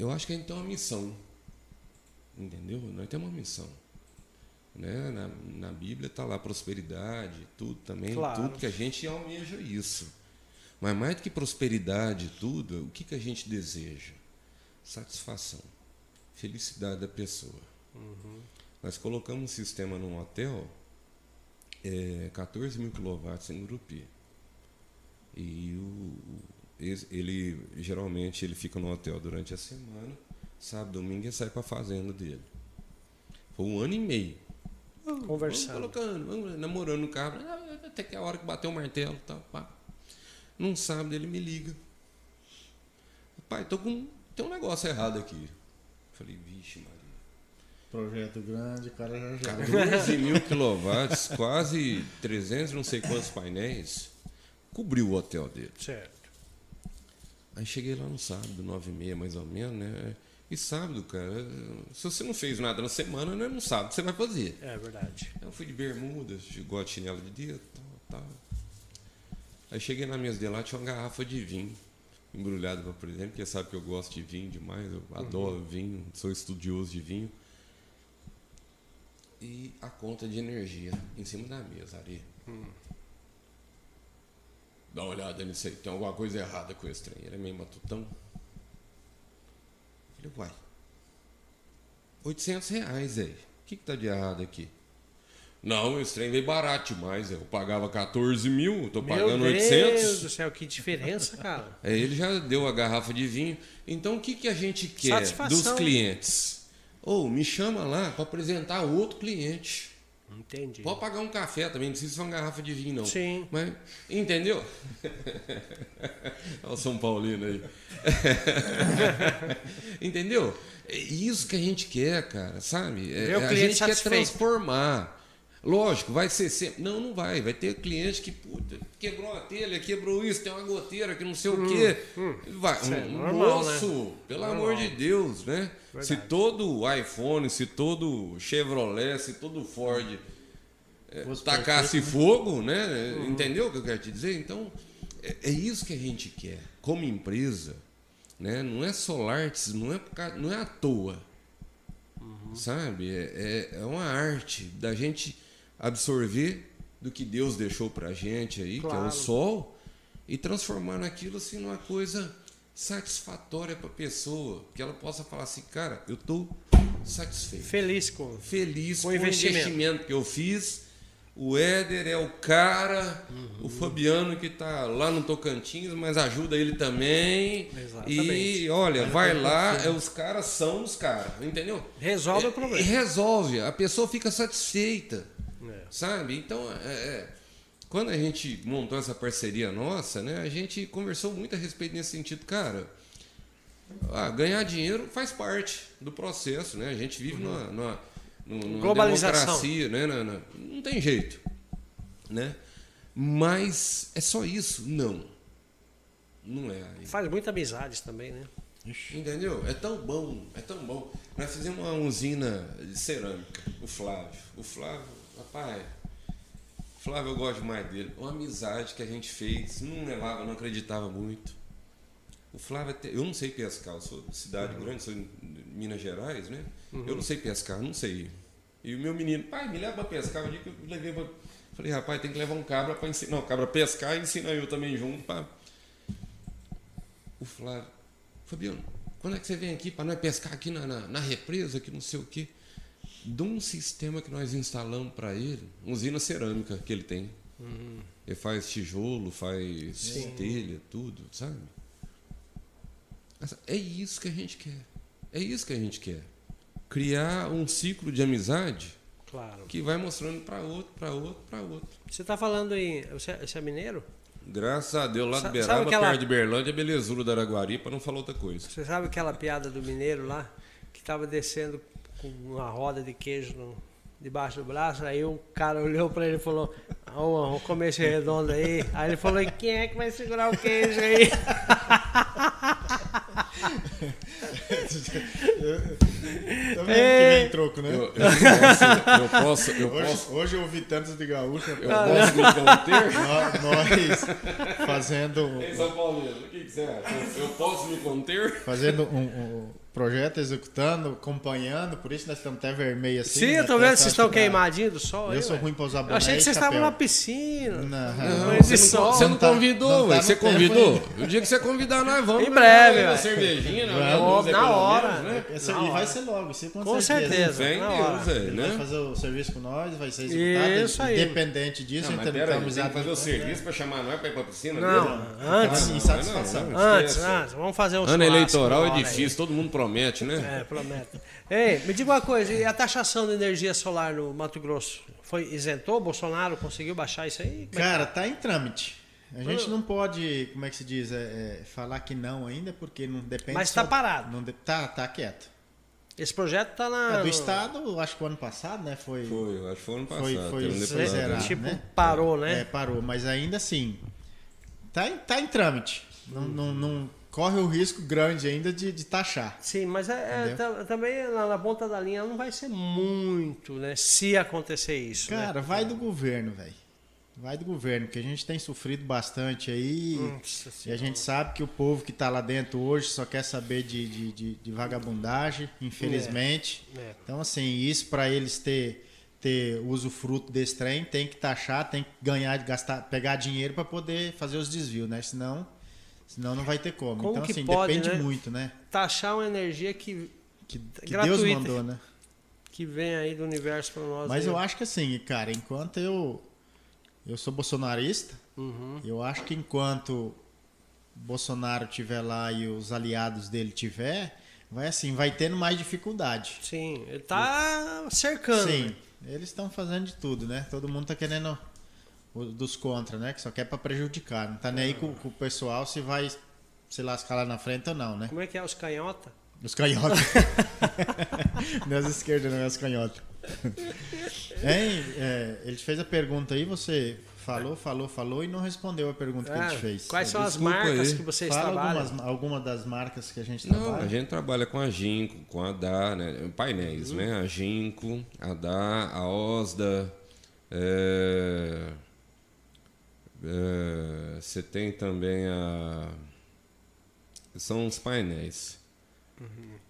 Eu acho que a gente tem uma missão. Entendeu? Nós temos uma missão. Né? Na, na Bíblia está lá prosperidade, tudo também, Claro. tudo que a gente almeja isso. Mas mais do que prosperidade, tudo, o que, que a gente deseja? Satisfação, felicidade da pessoa. Nós colocamos um sistema num hotel, é, 14 mil quilowatts em Grupi. E o, ele geralmente ele fica no hotel durante a semana, sábado, domingo ele sai para a fazenda dele. Foi um ano e meio. Vamos Conversando. colocando, vamos namorando no carro, ah, até que a hora que bateu o martelo, tá, pá. Num sábado ele me liga. Pai, tô com tem um negócio errado aqui. Falei, vixe, Maria. Projeto grande, o cara já já. 14 mil quilowatts, quase 300 não sei quantos painéis, cobriu o hotel dele. Certo. Aí cheguei lá no sábado, 9 e meia mais ou menos, né? E sábado, cara, se você não fez nada na semana, né? No sábado você vai fazer. É verdade. Eu fui de bermudas, de gosto de chinelo de dedo, tal, tal. Aí cheguei na mesa dele lá, tinha uma garrafa de vinho embrulhada para presente, porque sabe que eu gosto de vinho demais, eu adoro vinho, sou estudioso de vinho. E a conta de energia em cima da mesa ali. Dá uma olhada nisso aí, tem alguma coisa errada com esse trem. Ele é meio matutão. Falei, uai, 800 reais aí. O que, tá de errado aqui? Não, esse trem veio barato demais. Eu pagava 14 mil, tô pagando Meu 800. Deus do céu, que diferença, cara. Aí ele já deu a garrafa de vinho. Então o que, que a gente quer Satisfação. dos clientes? Ou me chama lá para apresentar outro cliente. Entendi. Pode pagar um café também, não precisa ser uma garrafa de vinho, não. Sim. Mas, entendeu? Olha o São Paulino aí. entendeu? É isso que a gente quer, cara, sabe? É, o a gente quer transformar. Lógico, vai ser sempre. Não, não vai. Vai ter cliente que puta, quebrou a telha, quebrou isso, tem uma goteira que não sei o quê. Vai. Isso é Um normal, né? moço, pelo Normal. amor de Deus, né? Verdade. Se todo iPhone, se todo Chevrolet, se todo Ford Fosse tacasse perfeito, fogo, né? Entendeu o que eu quero te dizer? Então, é, é isso que a gente quer. Como empresa, né? Não é Solartes, não é, não é à toa. Sabe? É, é, é uma arte da gente absorver do que Deus deixou pra gente aí, que é Claro. o sol, e transformar naquilo assim numa coisa satisfatória pra pessoa. Que ela possa falar assim, cara, eu tô satisfeito Feliz com. feliz Com com, o o investimento. investimento. que eu fiz. O Éder é o cara, o Uhum. Fabiano que está lá no Tocantins, mas ajuda ele também. Exatamente. E olha, vai lá, é, os caras são os caras, entendeu? Resolve o É, problema. E resolve, a pessoa fica satisfeita, É. sabe? Então, é, é, quando a gente montou essa parceria nossa, né, a gente conversou muito a respeito nesse sentido, cara. Ah, ganhar dinheiro faz parte do processo, né? A gente vive numa, numa, numa Globalização. democracia, né? Não tem jeito, né? Mas é só isso? Não. Não é. Faz muita amizades também, né? Entendeu? É tão bom, é tão bom. Nós fizemos uma usina de cerâmica, o Flávio. O Flávio, rapaz, Flávio eu gosto mais dele. Uma amizade que a gente fez, não levava, não acreditava muito. O Flávio, até- eu não sei pescar, eu sou de cidade grande, sou em Minas Gerais, né? Eu não sei pescar, não sei. E o meu menino, pai, me leva pra pescar. Dia que eu levei pra... Falei, rapaz, tem que levar um cabra para ensinar. Não, cabra pescar e ensina eu também junto. Pra... O Flávio, Fabiano, quando é que você vem aqui para nós pescar aqui na, na, na represa, que não sei o quê? De um sistema que nós instalamos para ele, usina cerâmica que ele tem. Ele faz tijolo, faz telha, tudo, sabe? É isso que a gente quer. É isso que a gente quer. Criar um ciclo de amizade Claro. que vai mostrando para outro, para outro, para outro. Você está falando em. Você, você é mineiro? Graças a Deus, lá do Beraba, aquela- perto de Berlândia, belezura da Araguari, para não falar outra coisa. Você sabe aquela piada do mineiro lá, que estava descendo com uma roda de queijo no- debaixo do braço, aí um cara olhou para ele e falou, "Ah, um, um comer redondo aí. Aí ele falou, e quem é que vai segurar o queijo aí? Que Ei. vem troco, né? Eu, eu posso, eu posso, eu Hoje, posso, hoje eu ouvi tantos de gaúcho, eu posso me conter? Nós- fazendo, Ei, São Paulino, o que, que você acha? Eu, eu posso me conter? fazendo um, um projeto, executando, acompanhando, por isso nós estamos até vermelho assim. Sim, né? eu tô vendo vocês estão que queimadinhos do sol. Eu aí, sou ué. ruim pra usar boné Eu achei que vocês estavam na piscina. Não, Não, Mas você, de não, sol. você não Não tá- convidou, não tá você convidou? O dia que você convidar, nós vamos. Em né? breve, Uma cervejinha, né? Uma dúzia, Na hora. né? Esse, Na e vai hora. ser logo, isso com, Com certeza. certeza. Deus, hora. velho, Ele vai né? fazer o serviço com nós, vai ser executado. Isso aí. Independente disso, Não, gente tem aí, que fazer o serviço para chamar nós para ir para a piscina? Não, antes. Não, Antes, antes. Vamos fazer um Ano eleitoral é difícil, todo mundo promete, né? É, prometo. Ei, me diga uma coisa, e a taxação de energia solar no Mato Grosso? Foi isentou? Bolsonaro conseguiu baixar isso aí? Como é Cara, tá em trâmite. A gente não pode, como é que se diz, é, é, falar que não ainda, porque não depende. Mas só- tá parado. Não de- tá, tá quieto. Esse projeto tá na. É, do Estado, acho que o ano passado, né? Foi. Foi, acho que foi ano passado. Foi- foi zero. zerado. né? Tipo, né? parou, né? É, parou, mas ainda assim. Tá em, tá em trâmite. Não, não, não corre o risco grande ainda de, de taxar. Sim, mas é, é, também na, na ponta da linha não vai ser muito, né? Se acontecer isso. né? Cara, vai do governo, velho. Vai do governo, porque a gente tem sofrido bastante aí. Nossa E a gente sabe que o povo que tá lá dentro hoje só quer saber de, de, de, de vagabundagem, infelizmente. É. Então, assim, isso para eles ter, ter usufruto desse trem, tem que taxar, tem que ganhar, gastar, pegar dinheiro para poder fazer os desvios, né? Senão, senão não vai ter como. Como então, assim, pode, depende né? muito, né? Taxar uma energia que, Que, que Deus mandou, né? que vem aí do universo para nós. Mas aí. eu acho que assim, cara, enquanto eu eu sou bolsonarista, Uhum. eu acho que enquanto Bolsonaro tiver lá e os aliados dele tiver, vai assim, vai tendo mais dificuldade. Sim, ele tá cercando. Sim, né? eles estão fazendo de tudo, né? Todo mundo tá querendo dos contra, né? Que só quer para prejudicar, não tá nem aí com, com o pessoal se vai se lascar lá na frente ou não, né? Como é que é os canhota? Os canhotos. não é as esquerdas, não é as canhotas. Hein? É, ele te fez a pergunta aí, você falou, falou, falou e não respondeu a pergunta que ele Ah, te fez. quais são as Desculpa marcas aí. que vocês Fala trabalham? algumas, alguma das marcas que a gente Não, trabalha. a gente trabalha com a Ginco, com a DA, né? painéis, Uhum. né? A Ginco, a DA, a OSDA. é, é, Você tem também a. São os painéis.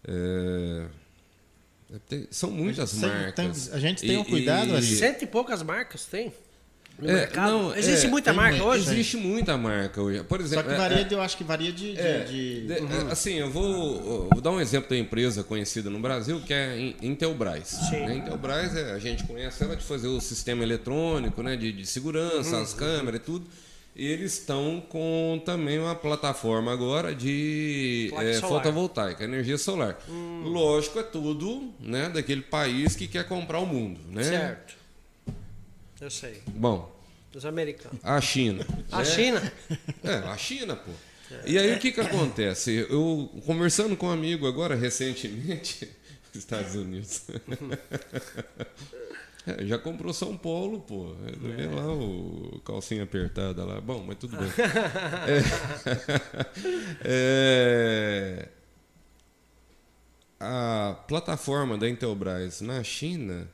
É, tem- São muitas marcas. tem- a gente tem um E- cuidado, e- assim. Cento e poucas marcas tem no É, mercado. não, Existe é, muita marca muito, hoje? Existe muita marca hoje. Por Só exemplo, que é- varia, é- de, eu acho que varia de. de- É, de- de- é, assim, eu vou, vou dar um exemplo da empresa conhecida no Brasil, que é Intelbras. Sim. A Intelbras, é, a gente conhece ela de fazer o sistema eletrônico, né, de, de segurança, Uhum, as câmeras e tudo. E eles estão com também uma plataforma agora de é. Hum. fotovoltaica, energia solar. Lógico, é tudo né, daquele país que quer comprar o mundo. Né? Certo. Eu sei. Bom, Os americanos. a China. A né? China? É, a China, pô. E aí o que, que acontece? Eu conversando com um amigo agora recentemente, Estados Unidos. É, já comprou São Paulo, pô. Vê é. lá o calcinha apertada lá. Bom, mas tudo bem. é, é, a plataforma da Intelbras na China,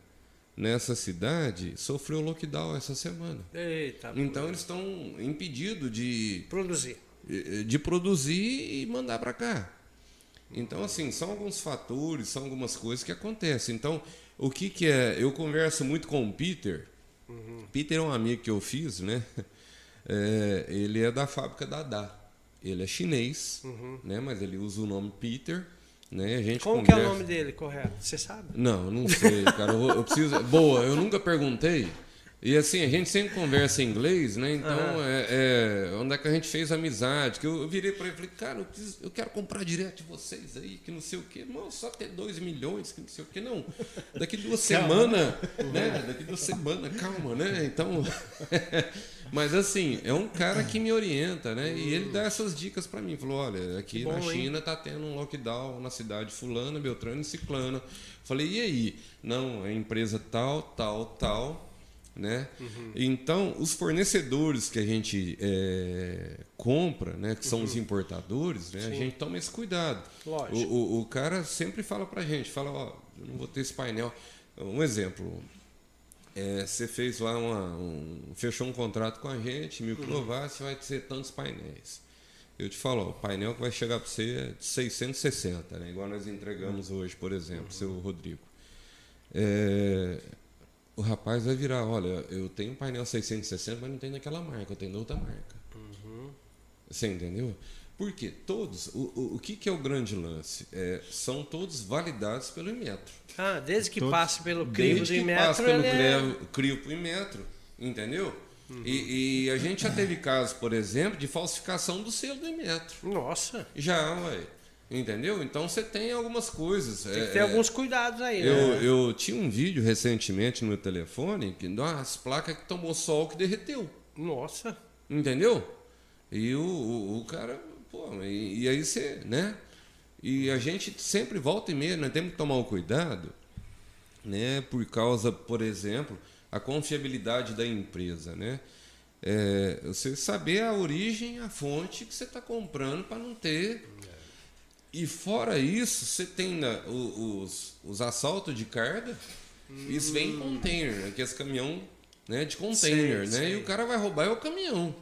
nessa cidade, sofreu lockdown essa semana. Eita, então eles estão impedidos de produzir, de produzir e mandar para cá. Então, assim, são alguns fatores, são algumas coisas que acontecem. Então, o que, que é? Eu converso muito com o Peter. Uhum. Peter é um amigo que eu fiz, né? É, ele é da fábrica da DA. Ele é chinês, uhum. né? Mas ele usa o nome Peter. Né? A gente Como conversa... que é o nome dele, correto? Você sabe? Não, não sei, cara. Eu, eu preciso. Boa, eu nunca perguntei. E assim, a gente sempre conversa em inglês, né? Então, uhum. é, é, onde é que a gente fez amizade? Que eu, eu virei para ele e falei, cara, eu, preciso, eu, quero comprar direto de vocês aí, que não sei o quê. Não, só ter 2 milhões, que não sei o quê. Não, daqui duas semanas, né? Daqui duas semanas, calma, né? Então, mas assim, é um cara que me orienta, né? E ele dá essas dicas para mim. Falou, olha, aqui bom, na China hein? tá tendo um lockdown na cidade fulana, Beltrano e Ciclana. Falei, e aí? Não, é empresa tal, tal, tal né? Uhum. Então, os fornecedores que a gente é, compra, né, que são uhum. os importadores, né, a gente toma esse cuidado. O, o, o cara sempre fala para a gente, fala, ó, eu não vou ter esse painel. Um exemplo, é, você fez lá uma, um, fechou um contrato com a gente, me provar, uhum. você vai ter tantos painéis. Eu te falo, ó, o painel que vai chegar para você é de 660, né? igual nós entregamos hoje, por exemplo, uhum. seu Rodrigo. É, o rapaz vai virar, olha, eu tenho um painel 660, mas não tem naquela marca, eu tenho outra marca. Uhum. Você entendeu? Porque todos, o, o, o que, que é o grande lance? É, são todos validados pelo Inmetro. Ah, desde que todos, passe pelo crivo do Inmetro. Desde que passe pelo é... crivo do Inmetro, entendeu? Uhum. E, e, a gente já teve casos, por exemplo, de falsificação do selo do Inmetro. Nossa! Já, ué. Entendeu? Então você tem algumas coisas. Tem que é, ter é, alguns cuidados aí, né? Eu, eu tinha um vídeo recentemente no meu telefone que as placas que tomou sol que derreteu. Nossa! Entendeu? E o, o, o cara, pô, e, e, aí você, né? E a gente sempre volta e meia, nós temos que tomar o um cuidado, né? Por causa, por exemplo, a confiabilidade da empresa, né? É, você saber a origem, a fonte que você está comprando para não ter e fora isso, você tem na, os, os assaltos de carga, hum. isso vem em container, aqueles caminhão né, de container, né? E o cara vai roubar é o caminhão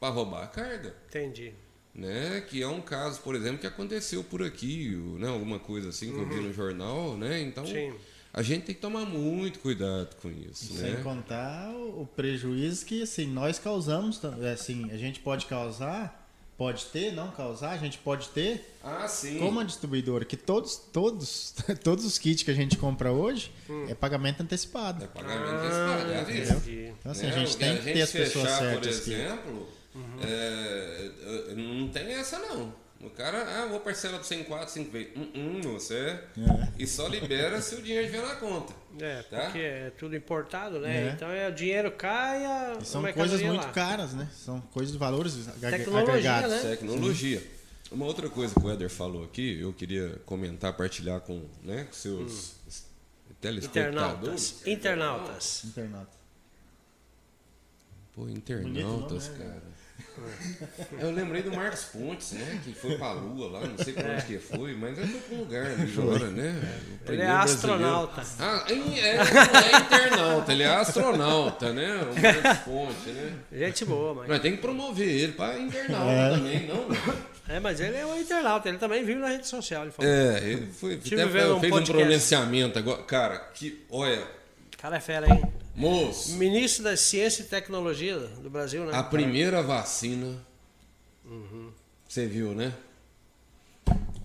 para roubar a carga. Entendi. Né? Que é um caso, por exemplo, que aconteceu por aqui, né? alguma coisa assim que uhum. eu vi uhum. no jornal, né? Então Sim. a gente tem que tomar muito cuidado com isso. Sem né? contar o prejuízo que assim, nós causamos, assim, a gente pode causar pode ter, não causar, a gente pode ter. Ah, sim. Como a distribuidora, que todos, todos, todos os kits que a gente compra hoje hum. é pagamento antecipado. É pagamento ah, antecipado, é isso. Então, assim, né? a gente tem que ter as pessoas certas. Por exemplo, uhum. é, não tem essa não. O cara, ah, vou parcelar para você em 4, 5 vezes. Hum, hum, você. É. E só libera se o dinheiro vier na conta. É, tá? porque é tudo importado, né? É. Então é, o dinheiro cai a. E são coisas muito lá. caras, né? São coisas de valores Tecnologia, agregados. Né? Tecnologia. Sim. Uma outra coisa que o Eder falou aqui, eu queria comentar, partilhar com, né, com seus hum. telespectadores. Internautas. Internautas. Internautas. Pô, internautas, nome, né? cara. Eu lembrei do Marcos Pontes, né? Que foi pra Lua lá, não sei pra onde é. que foi, mas ele foi pra um lugar ali agora, né? Ele é astronauta. Ah, é, é, não é internauta, ele é astronauta, né? O Marcos Pontes, né? Gente boa, mas. Mas tem que promover ele pra internauta é. também, não? É, mas ele é um internauta, ele também vive na rede social. Ele falou. É, ele foi, até, fez um, um pronunciamento agora. Cara, que. Olha. O cara é fera, hein? Moço. Ministro da Ciência e Tecnologia do Brasil, né? A primeira vacina. Uhum. Você viu, né?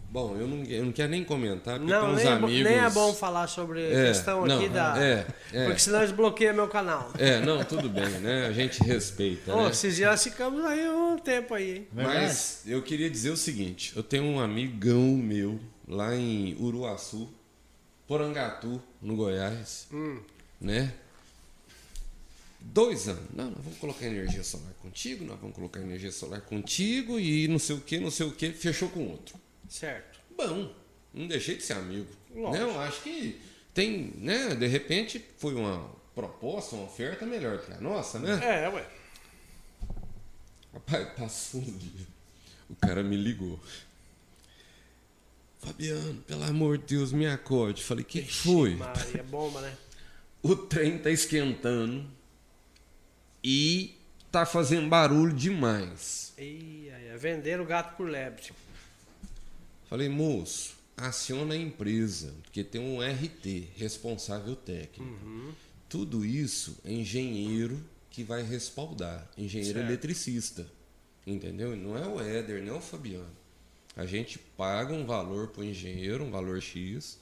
Bom, eu não, eu não quero nem comentar, porque não, tem uns nem amigos... É, nem é bom falar sobre a é, questão não, aqui da... É, é. Porque senão eles bloqueiam meu canal. É, não, tudo bem, né? A gente respeita, Pô, né? esses dias ficamos aí um tempo aí, hein? Mas eu queria dizer o seguinte, eu tenho um amigão meu lá em Uruaçu, Porangatu, no Goiás, hum. Né? Dois anos. Não, nós vamos colocar energia solar contigo, nós vamos colocar energia solar contigo e não sei o que, não sei o que, fechou com outro. Certo. Bom, não deixei de ser amigo. Lógico. Né? Eu acho que tem, né? De repente foi uma proposta, uma oferta melhor que a nossa, né? É, ué. Rapaz, passou um dia. O cara me ligou. Fabiano, pelo amor de Deus, me acorde. Falei, que que foi? Maria, bomba, né? O trem tá esquentando e tá fazendo barulho demais. Ih, aí, é vender o gato por lebre. Falei, moço, aciona a empresa, porque tem um RT, responsável técnico. Tudo isso é engenheiro que vai respaldar, engenheiro Certo. eletricista. Entendeu? Não é o Éder, não é o Fabiano. A gente paga um valor para o engenheiro, um valor X.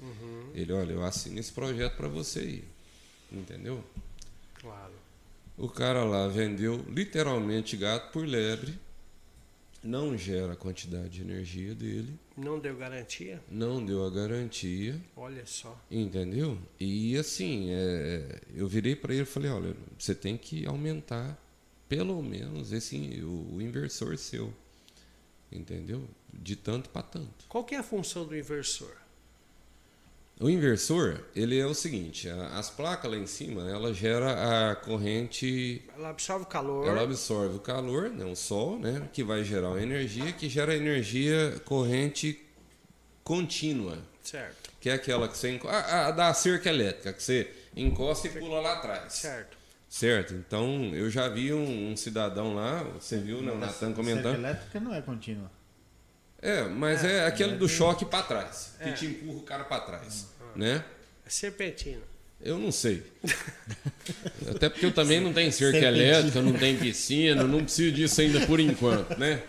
Ele, olha, eu assino esse projeto para você aí. Entendeu? Claro. O cara lá vendeu literalmente gato por lebre, não gera a quantidade de energia dele, Não deu garantia? não deu a garantia, Olha só. entendeu? E assim, é, eu virei para ele e falei, olha, você tem que aumentar pelo menos esse o, o inversor seu, entendeu? De tanto para tanto. Qual que é a função do inversor? O inversor, ele é o seguinte, as placas lá em cima, ela gera a corrente Ela absorve o calor. Ela absorve o calor, né, o sol, né, que vai gerar uma energia que gera energia corrente contínua, Certo, que é aquela que você enco- a, a da cerca elétrica que você encosta e pula lá atrás. certo. Certo? Então, eu já vi um, um cidadão lá, você viu, né, o Natan Cerca comentando. elétrica não é contínua. É, mas é, aquele do choque para trás, que É. te empurra o cara para trás, né? É serpentina. Eu não sei. Até porque eu também não tenho cerca Serpentina. elétrica, não tenho piscina, não preciso disso ainda por enquanto, né?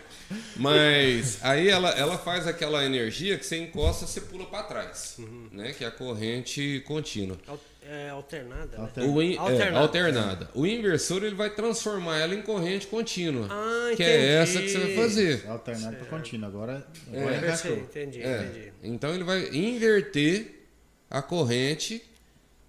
Mas aí ela, ela faz aquela energia que você encosta, você pula para trás, né? Que é a corrente contínua. É alternada, né? O in- é, Alternada. alternada. O inversor ele vai transformar ela em corrente contínua, Ah, que é essa que você vai fazer. Alternado para contínua. Agora, É, agora sei, encaixou. entendi, É, entendi. então ele vai inverter a corrente,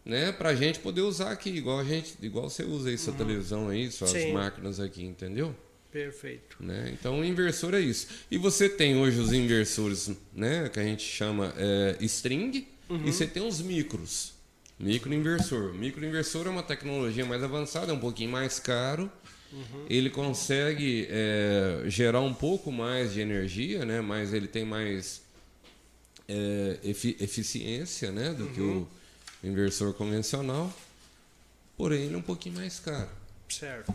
né, pra gente poder usar aqui, igual a gente, igual você usa aí sua televisão aí, suas Sim. máquinas aqui, entendeu? Perfeito. Né? Então o inversor é isso. E você tem hoje os inversores, né, que a gente chama é, string, e você tem os micros. Microinversor. Microinversor é uma tecnologia mais avançada, é um pouquinho mais caro. Ele consegue é, gerar um pouco mais de energia, né? mas ele tem mais é, efi- eficiência né? do que o inversor convencional. Porém, ele é um pouquinho mais caro. Certo.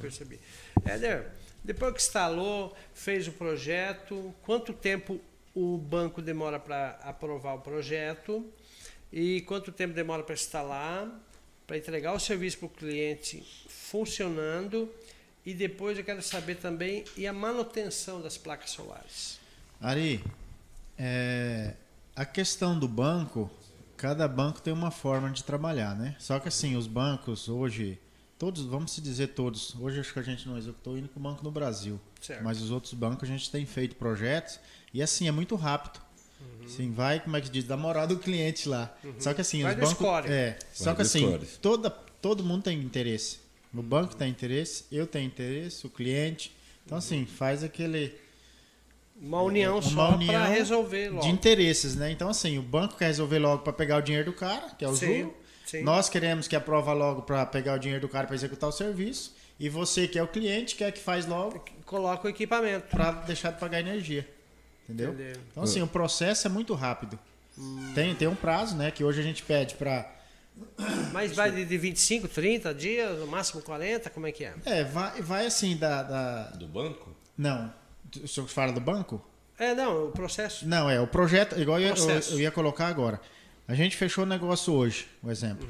Percebi. Éder, depois que instalou, fez o projeto, quanto tempo o banco demora para aprovar o projeto e quanto tempo demora para instalar, para entregar o serviço para o cliente funcionando e depois eu quero saber também e a manutenção das placas solares. Ari, é, a questão do banco, cada banco tem uma forma de trabalhar, né? Só que assim, os bancos hoje, todos, vamos se dizer todos, hoje acho que a gente não executou o único banco no Brasil. Certo. Mas os outros bancos a gente tem feito projetos e assim, é muito rápido. Uhum. Assim, vai, como é que diz, da moral do cliente lá. Só que assim, Vai os bancos. É, só Vai que do assim, score. toda, todo mundo tem interesse. O banco tem interesse, eu tenho interesse, o cliente. Então, assim, faz aquele. Uma união Uma só para resolver logo. de interesses, né? Então, assim, o banco quer resolver logo para pegar o dinheiro do cara, que é o Sim, juro. sim. Nós queremos que aprova logo para pegar o dinheiro do cara para executar o serviço. E você, que é o cliente, quer que faz logo Coloca o equipamento. para deixar de pagar energia. Entendeu? Entendeu. Então, assim, o processo é muito rápido. Tem, tem um prazo, né? Que hoje a gente pede para. Mas vai de de 25, 30 dias, no máximo 40, como é que é? É, vai, vai assim da, da. Do banco? Não. O senhor fala do banco? É, não, o processo. Não, é o projeto, igual eu, eu, eu ia colocar agora. A gente fechou o negócio hoje, um exemplo.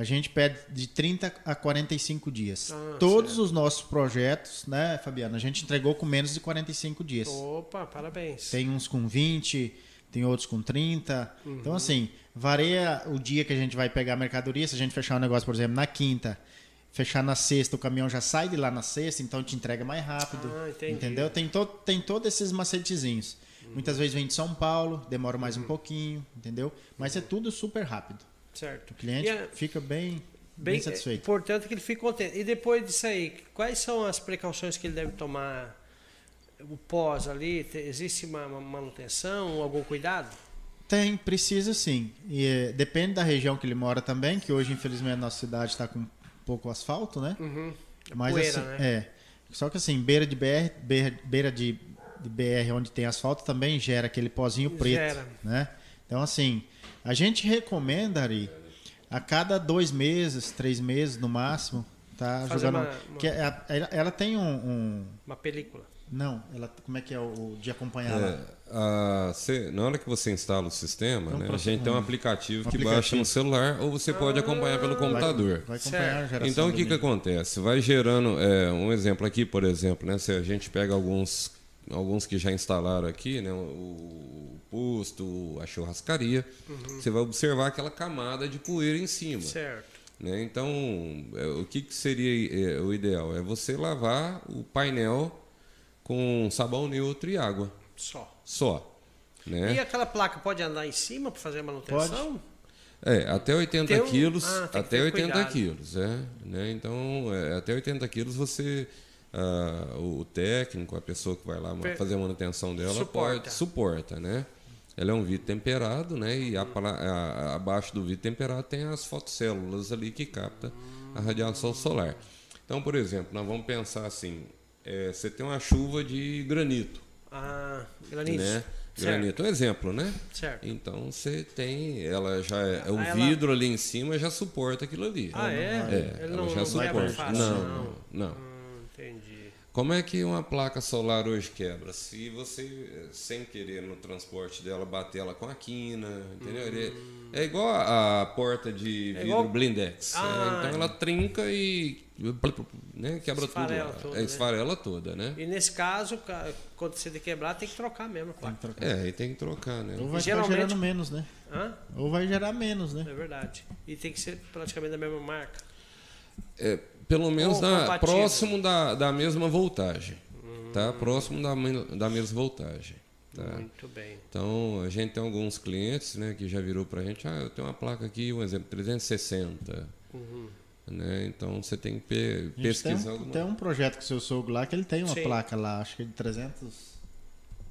A gente pede de 30 a 45 dias. Ah, Todos certo. os nossos projetos, né, Fabiana, a gente entregou com menos de 45 dias. Opa, parabéns. Tem uns com 20, tem outros com 30. Uhum. Então, assim, varia o dia que a gente vai pegar a mercadoria. Se a gente fechar um negócio, por exemplo, na quinta, fechar na sexta, o caminhão já sai de lá na sexta, então te entrega mais rápido. Ah, entendi. entendeu? Tem, to tem todos esses macetezinhos. Muitas vezes vem de São Paulo, demora mais Uhum. um pouquinho, entendeu? Mas é tudo super rápido. Certo. O cliente a- fica bem. bem, Bem, satisfeito. Portanto, que ele fique contente. E depois disso aí, quais são as precauções que ele deve tomar? O pós ali, te- existe uma, uma manutenção, algum cuidado? Tem, precisa sim. E eh, depende da região que ele mora também, que hoje, infelizmente, nossa cidade está com pouco asfalto, né? Uhum. Mas Poeira, assim, né? é. Só que assim, beira de BR, beira, beira de, de BR onde tem asfalto também gera aquele pozinho preto, Gera. né? Então assim, a gente recomenda Ari, a cada dois meses, três meses no máximo, tá Fazer jogando. uma- uma- Que é- ela, ela tem um, um- Uma película. não, ela como é que é o, de acompanhar lá? É, a- cê- na hora que você instala o sistema, É né, a gente tem um aplicativo um que aplicativo. baixa no celular ou você pode acompanhar pelo computador. Vai acompanhar a geração Então o que, que acontece? Vai gerando é, um exemplo aqui, por exemplo, né? Se a gente pega alguns, alguns que já instalaram aqui, né? O, o posto, a churrascaria, você vai observar aquela camada de poeira em cima. Certo. né? Então, é, o que, que seria é, o ideal? É você lavar o painel com sabão neutro e água, Só. só. Né? E aquela placa pode andar em cima para fazer a manutenção? É, até 80 Tem um- quilos, Ah, até ter 80 cuidado. quilos, é, né? Então, é, até 80 quilos você, ah, o técnico, a pessoa que vai lá fazer a manutenção dela, Suporta. pode, suporta, né? Ela é um vidro temperado, né? E a a- abaixo do vidro temperado tem as fotocélulas ali que capta a radiação solar. Então, por exemplo, nós vamos pensar assim, é, você tem uma chuva de granito, Ah, granito. né? Granito é um exemplo, né? Certo. Então você tem, ela já é, o Ah, ela- vidro ali em cima já suporta aquilo ali. Ah, é? É, ela não, já não suporta. fácil, não, não. não, não. Hum, entendi. Como é que uma placa solar hoje quebra? Se você, sem querer no transporte dela, bater ela com a quina, entendeu? Ele É igual a a porta de vidro Hum. igual- blindex. Ah. É, então ela trinca e né, quebra Esfarela tudo. tudo, é, né? esfarela toda, né? E nesse caso, ca- quando você de quebrar, tem que trocar mesmo a Tem placa. que trocar. É, aí tem que trocar, né? Ou vai Geralmente- gerando menos, né? Hã? Ou vai gerar menos, né? É verdade. E tem que ser praticamente da mesma marca. É, pelo menos compatível. próximo da, da mesma voltagem. Tá? Próximo da, da mesma voltagem. Tá? Muito bem. Então, a gente tem alguns clientes né, que já virou pra gente, ah, eu tenho uma placa aqui, um exemplo, 360. Né? Então, você tem que pe- A gente tem pesquisar um, alguma tem um projeto com o seu sogro lá que ele tem uma Sim. placa lá, acho que é de 300,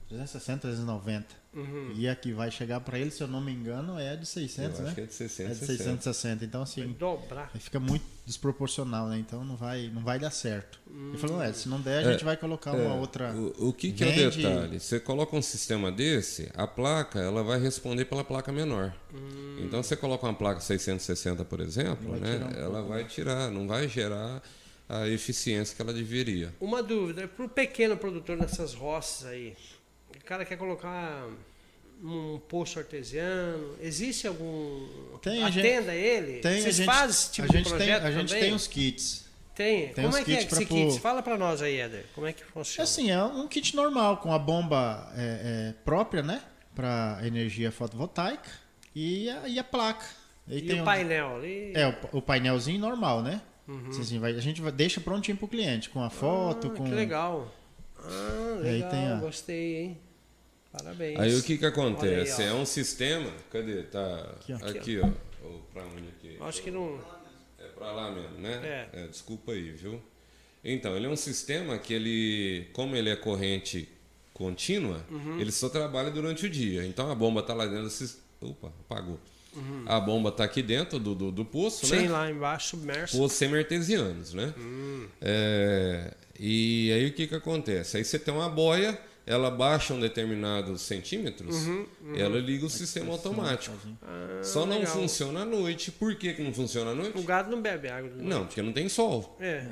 360, 390. Uhum. E a que vai chegar para ele, se eu não me engano, é a de 600, Eu né? acho que é de 600, É de 660. Então, Vai assim, dobrar. aí fica muito desproporcional, né? Então não vai, não vai dar certo. Ele falou, é, se não der, a É, gente vai colocar uma outra. O, o que, que é o detalhe? Você coloca um sistema desse, a placa ela vai responder pela placa menor. Então você coloca uma placa 660, por exemplo, Vai né? um ela pouco, vai tirar, não vai gerar a eficiência que ela deveria. Uma dúvida, para o pequeno produtor nessas roças aí, cara quer colocar um poço artesiano, existe algum... Tem, a gente- Atenda ele? Tem, Vocês fazem esse tipo a de gente tem, projeto a gente também? tem os kits. Tem. tem Como é que é esse kit? Fala para nós aí, Éder. Como é que funciona? Assim, é um kit normal, com a bomba é, é, própria, né? Para energia fotovoltaica e a, e a placa. Aí e tem o um- painel ali? É, o, o painelzinho normal, né? Assim, assim, vai- a gente vai, deixa prontinho pro cliente, com a foto, Ah, com. Que legal. Ah, Aí legal. tem a- Gostei, hein? Parabéns. Aí o que que acontece? Aí, é um sistema. Cadê? Tá Aqui, ó. aqui, ó. Ou pra onde aqui? Acho que não. É pra lá mesmo, né? É. desculpa aí, viu? Então, ele é um sistema que ele, como ele é corrente contínua, Uhum. ele só trabalha durante o dia. Então a bomba tá lá dentro do sis- Opa, apagou. Uhum. A bomba tá aqui dentro do, do, do poço, Sim, né? lá embaixo, submerso. Poços semi-artesianos, né? Hum. É, e aí o que que acontece? Aí você tem uma boia, ela baixa um determinados centímetros, Uhum, ela liga o sistema automático. Ah, Só não legal. funciona à noite. Por que, que não funciona à noite? O gado não bebe água. Não, porque não tem sol. É.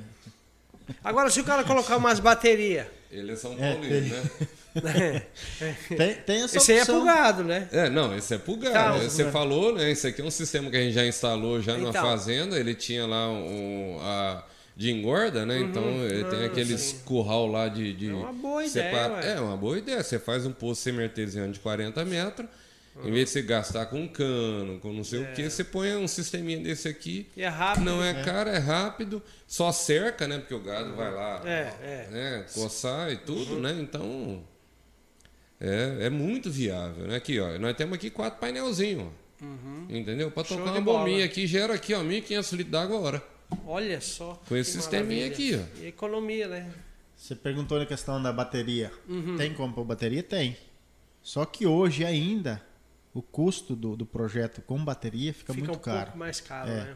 Agora, se o cara colocar umas baterias. Ele é São É, Paulino, ele- né? Tem, tem essa Esse aí é opção. pro gado, né? É, não, esse é pulgar. Tá? Você né? falou, né? Esse aqui é um sistema que a gente já instalou já numa Então. fazenda. Ele tinha lá um, a de engorda, né? Então ele tem Ah, aqueles sim. curral lá de, de É uma boa separa- ideia, ué. É uma boa ideia. Você faz um poço semi-artesiano de 40 metros. Em vez de você gastar com cano, com não sei o que, você põe um sisteminha desse aqui. E é rápido. Não é caro, é rápido, só cerca, né? Porque o gado vai lá É, é. né, coçar e tudo, né? Então é, é muito viável, né? Aqui, ó, nós temos aqui quatro painelzinhos, ó. Entendeu? Para tocar uma bombinha aqui, gera aqui, ó, 1.500 litros d'água a hora. Olha só. Com esse sisteminha maravilha. aqui, E economia, né? Você perguntou na questão da bateria. Uhum. Tem como pôr bateria? Tem. Só que hoje ainda o custo do, do projeto com bateria fica, Fica muito um caro. pouco mais caro, É. né?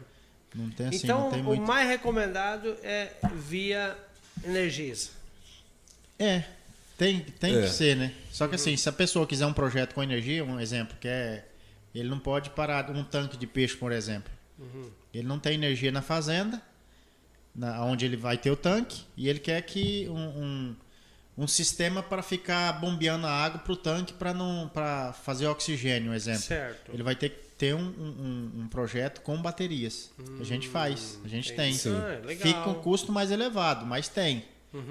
Não tem assim, então, não tem o muito. mais recomendado é via Energisa. É, tem, tem É. que ser, né? Só que assim, se a pessoa quiser um projeto com energia, um exemplo, que é. Ele não pode parar um tanque de peixe, por exemplo. Ele não tem energia na fazenda, na, onde ele vai ter o tanque, e ele quer que um, um, um sistema para ficar bombeando a água para o tanque para fazer oxigênio, um exemplo. Certo. Ele vai ter que ter um, um, um projeto com baterias. a gente faz, a gente tem. Sim. Ah, legal. Fica com um custo mais elevado, mas tem.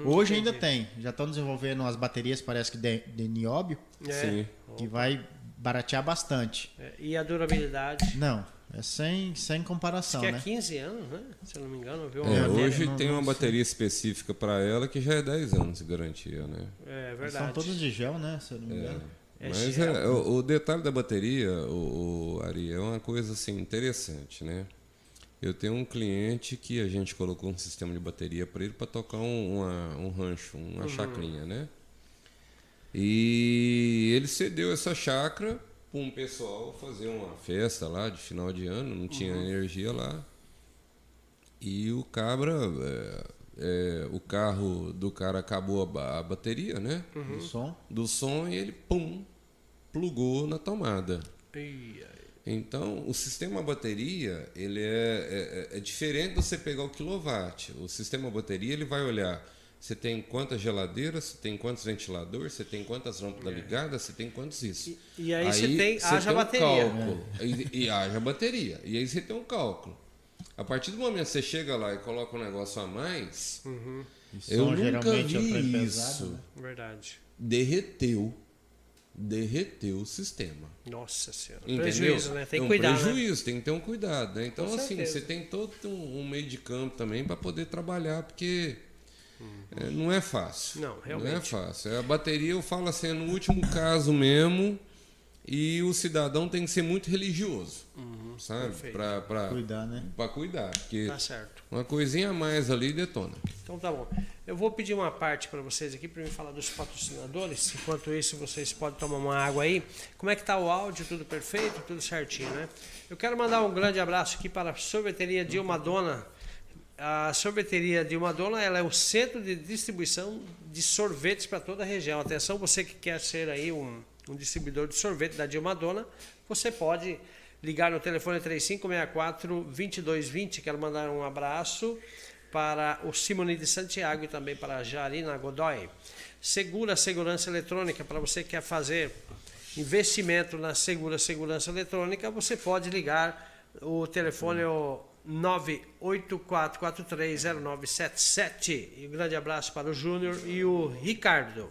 Hoje ainda entendi. tem. Já estão desenvolvendo umas baterias, parece que de, de nióbio, É. Sim. que vai baratear bastante. É, E a durabilidade? Não, é sem, sem comparação, que é né? 15 anos, né? Se eu não me engano, viu? É, É, hoje não- tem não uma sei. bateria específica para ela que já é 10 anos de garantia, né? É Eles verdade. São todos de gel, né? Se eu não me engano. É Mas é, o, o detalhe da bateria, o, o Ari, é uma coisa assim interessante, né? Eu tenho um cliente que a gente colocou um sistema de bateria para ele para tocar um, uma- um rancho, uma chacrinha, né? E ele cedeu essa chácara para um pessoal fazer uma festa lá de final de ano, não tinha energia lá. E o cabra, é, é, o carro do cara acabou a, a bateria, né? Uhum. O som. do som e ele pum plugou na tomada. Ai. Então, o sistema bateria ele é, é, é diferente de você pegar o quilowatt. O sistema bateria ele vai olhar você tem quantas geladeiras, você tem quantos ventiladores, você tem quantas lâmpadas ligadas, você tem quantos isso. É. E- e aí você tem- haja um bateria. cálculo. E, e haja bateria. E aí você tem um cálculo. A partir do momento que você chega lá e coloca um negócio a mais, E eu nunca geralmente é um vi trem isso. pesado, né? Verdade. Derreteu. Derreteu o sistema. Nossa senhora. Entendeu? Prejuízo, né? Tem é que um cuidar, né? prejuízo, tem que ter um cuidado. Né? Então, Com assim, certeza. você tem todo um, um meio de campo também para poder trabalhar, porque é, não é fácil. Não, Não é realmente. fácil. A bateria, eu falo assim, é no último caso mesmo, e o cidadão tem que ser muito religioso, sabe? Uhum. perfeito. Para Cuidar, né? cuidar, porque Tá certo. uma coisinha a mais ali detona. Então tá bom. Eu vou pedir uma parte para vocês aqui para me falar dos patrocinadores. Enquanto isso, vocês podem tomar uma água aí. Como é que tá o áudio? Tudo perfeito? Tudo certinho, né? Eu quero mandar um grande abraço aqui para a sorveteria Dilma Dona. A sorveteria Dilma Dona ela é o centro de distribuição de sorvetes para toda a região. Atenção, você que quer ser aí um, um distribuidor de sorvete da Dilma Dona, você pode ligar no telefone 3564 2220. Quero mandar um abraço para o Simone de Santiago e também para a Jarina Godoy. Segura Segurança Eletrônica, para você que quer fazer investimento na Segura Segurança Eletrônica, você pode ligar, o telefone o 984430977. E um grande abraço para o Júnior e o Ricardo.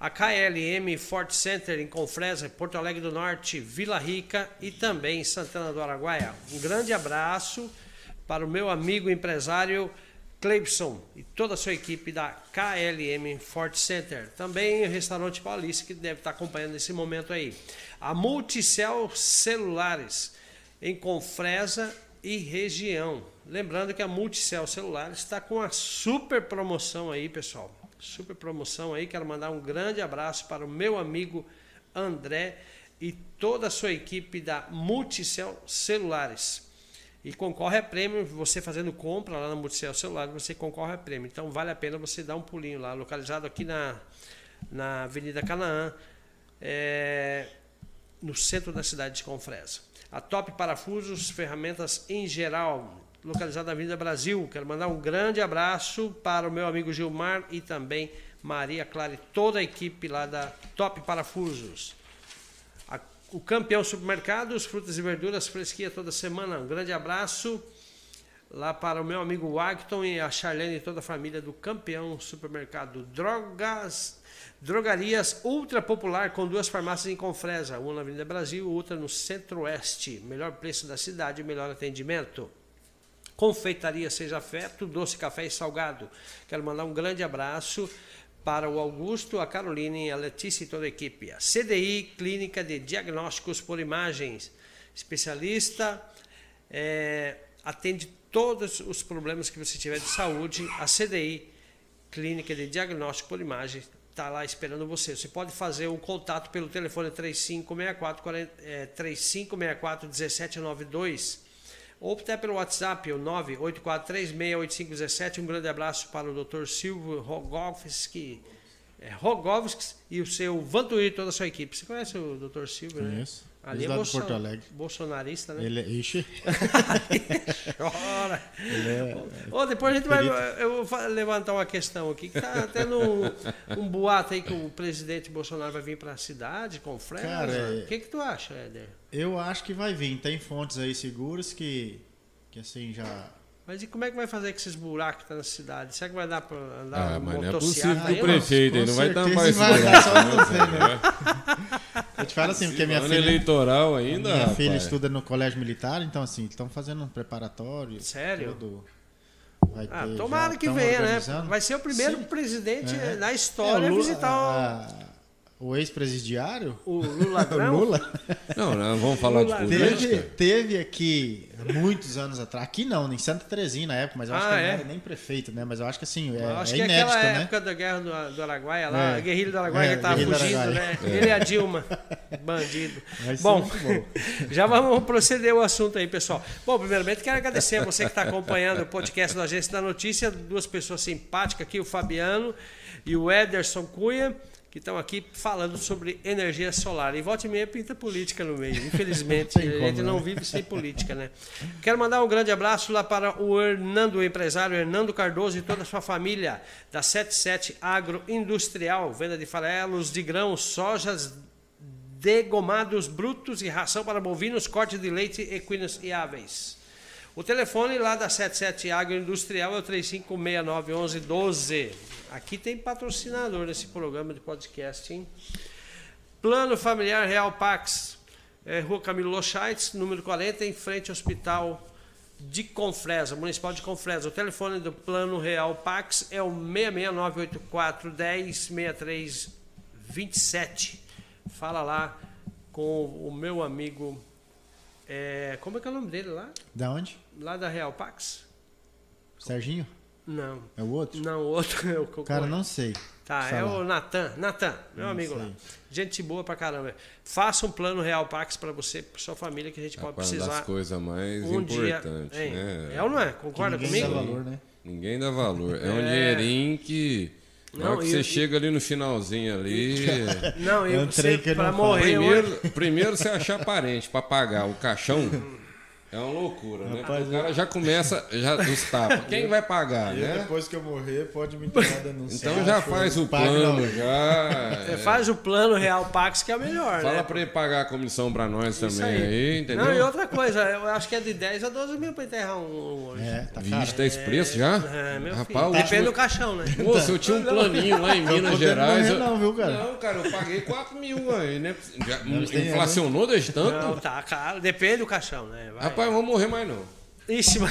A KLM Fort Center em Confresa, Porto Alegre do Norte, Vila Rica e também Santana do Araguaia. Um grande abraço para o meu amigo empresário Cleibson e toda a sua equipe da KLM Fort Center. Também o restaurante Paulista, que deve estar acompanhando esse momento aí. A Multicel Celulares, em Confresa e região. Lembrando que a Multicel Celulares está com uma super promoção aí, pessoal. Super promoção aí. Quero mandar um grande abraço para o meu amigo André e toda a sua equipe da Multicel Celulares. E concorre a prêmio, você fazendo compra lá na Multicel Celular, você concorre a prêmio. Então vale a pena você dar um pulinho lá, localizado aqui na, na Avenida Canaã, é, no centro da cidade de Confresa. A Top Parafusos, ferramentas em geral, localizada na Avenida Brasil. Quero mandar um grande abraço para o meu amigo Gilmar e também Maria Clara e toda a equipe lá da Top Parafusos. A- o campeão supermercados, frutas e verduras fresquinha toda semana. Um grande abraço lá para o meu amigo Wagton e a Charlene e toda a família do campeão supermercado Drogas. Drogarias ultra popular com duas farmácias em Confresa, uma na Avenida Brasil, outra no Centro-Oeste. Melhor preço da cidade, melhor atendimento. Confeitaria Seja Feto, doce, café e salgado. Quero mandar um grande abraço para o Augusto, a Caroline, a Letícia e toda a equipe. A CDI, Clínica de Diagnósticos por Imagens. especialista, é, atende todos os problemas que você tiver de saúde. A CDI, Clínica de Diagnóstico por Imagem, está lá esperando você. Você pode fazer um contato pelo telefone 3564, é, 3564 1792 ou até pelo WhatsApp, o 984368517. Um grande abraço para o Dr. Silvio Rogovski, é, Rogovski e o seu Vantuí e toda a sua equipe. Você conhece o Dr. Silvio, né? Conheço. Ali é bolson... Porto Alegre. bolsonarista, né? Ele é. Ixi. Chora. Ele é... oh, depois a gente vai. Eu vou levantar uma questão aqui. Que tá tendo um, um boato aí que o presidente Bolsonaro vai vir para a cidade com Fresa. Cara, é... o que, que tu acha, Éder? Eu acho que vai vir. Tem fontes aí seguras que, que assim já mas e como é que vai fazer com esses buracos que tá na cidade? Será que vai dar para andar ah, mas não é possível que o prefeito não vai tampar esse vai. Só não sei, né? Eu te falo assim, porque minha filha... eleitoral ainda, Minha rapaz. filha estuda no colégio militar, então assim, estão fazendo um preparatório. Sério? Todo... Vai ah, tomara que venha, né? Vai ser o primeiro Sim. presidente é. na história é, a visitar o... A o ex-presidiário? O Lula. o Lula? Não, não vamos falar Lula. de política. Teve, teve aqui, muitos anos atrás, aqui não, em Santa Terezinha na época, mas eu acho ah, que ele é? não era nem prefeito, né? Mas eu acho que assim, é, acho é que inédito, aquela né? época da guerra do, do Araguaia lá, é. a guerrilha do Araguaia é, que tava fugindo, né? É. Ele e a Dilma, bandido. bom, bom. já vamos proceder o assunto aí, pessoal. Bom, primeiramente quero agradecer a você que está acompanhando o podcast da Agência da Notícia, duas pessoas simpáticas aqui, o Fabiano e o Ederson Cunha que estão aqui falando sobre energia solar. E volte e meia pinta política no meio. Infelizmente, a gente não né? vive sem política, né? Quero mandar um grande abraço lá para o Hernando, o empresário Hernando Cardoso e toda a sua família da 77 Agroindustrial, venda de farelos de grãos, sojas, degomados brutos e ração para bovinos, corte de leite, equinos e aves. O telefone lá da 77 Agroindustrial é o 35691112. Aqui tem patrocinador nesse programa de podcast, hein? Plano Familiar Real Pax, é, Rua Camilo Lochaitz, número 40, em frente ao Hospital de Confresa, Municipal de Confresa. O telefone do Plano Real Pax é o 66984 10 27. Fala lá com o meu amigo. É, como é que é o nome dele lá? Da onde? Lá da Real Pax. Serginho? Não. É o outro? Não, o outro é o Cara, não sei. Tá, é o Natan. Natan, meu não amigo sei. lá. Gente boa pra caramba. Faça um plano Real Pax para você, pra sua família, que a gente é pode precisar. Uma das coisas mais um importantes. Dia, né? É ou não é? Concorda ninguém comigo? Dá valor, né? Ninguém dá valor. É, é um dinheirinho que. Na hora que você chega ali no finalzinho ali. Não, eu, você, pra morrer. Primeiro, primeiro você achar parente para pagar o caixão. É uma loucura, né? Rapaz, o cara já começa já dos tapas. Quem vai pagar, e né? depois que eu morrer, pode me entregar denúncia. Então já faz o plano, já. Você é. faz o plano Real Pax, que é o melhor, Fala né? pra ele pagar a comissão pra nós Isso também aí. aí. entendeu? Não, e outra coisa, eu acho que é de 10 a 12 mil pra enterrar um hoje. É, tá Vixe, tá esse preço já? É, meu Rapaz, filho. Depende do caixão, né? Moça, eu tinha um planinho lá em Minas Gerais. Não, não, viu, cara? Não, cara, eu paguei 4 mil aí, né? Já, inflacionou desde tanto? Não, tá caro. Depende do caixão, né? Vai. Rapaz, vamos morrer mais não. Ixi,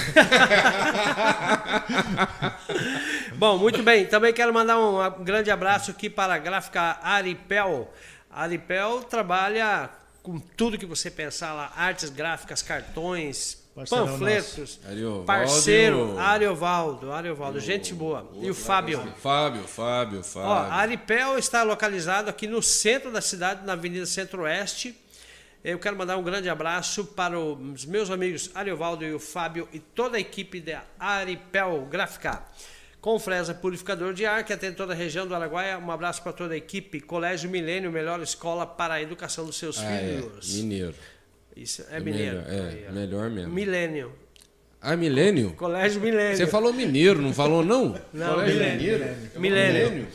Bom, muito bem. Também quero mandar um grande abraço aqui para a gráfica Aripel. A Aripel trabalha com tudo que você pensar lá: artes gráficas, cartões, Parceirão panfletos. Ariovaldo. Parceiro, Ariovaldo. Ariovaldo, gente boa. E o Fábio. Fábio, Fábio, Fábio. Ó, a Aripel está localizado aqui no centro da cidade, na Avenida Centro-Oeste eu quero mandar um grande abraço para os meus amigos Ariovaldo e o Fábio e toda a equipe da Aripel Gráfica. Com Fresa Purificador de Ar, que atende toda a região do Araguaia. Um abraço para toda a equipe. Colégio Milênio, melhor escola para a educação dos seus ah, é. filhos. É. Mineiro. Isso, é, é mineiro. Melhor, é, melhor mesmo. Milênio. Ah, Milênio? Colégio Milênio. Você falou mineiro, não falou não? Não, Colégio Milênio. Milênio. milênio.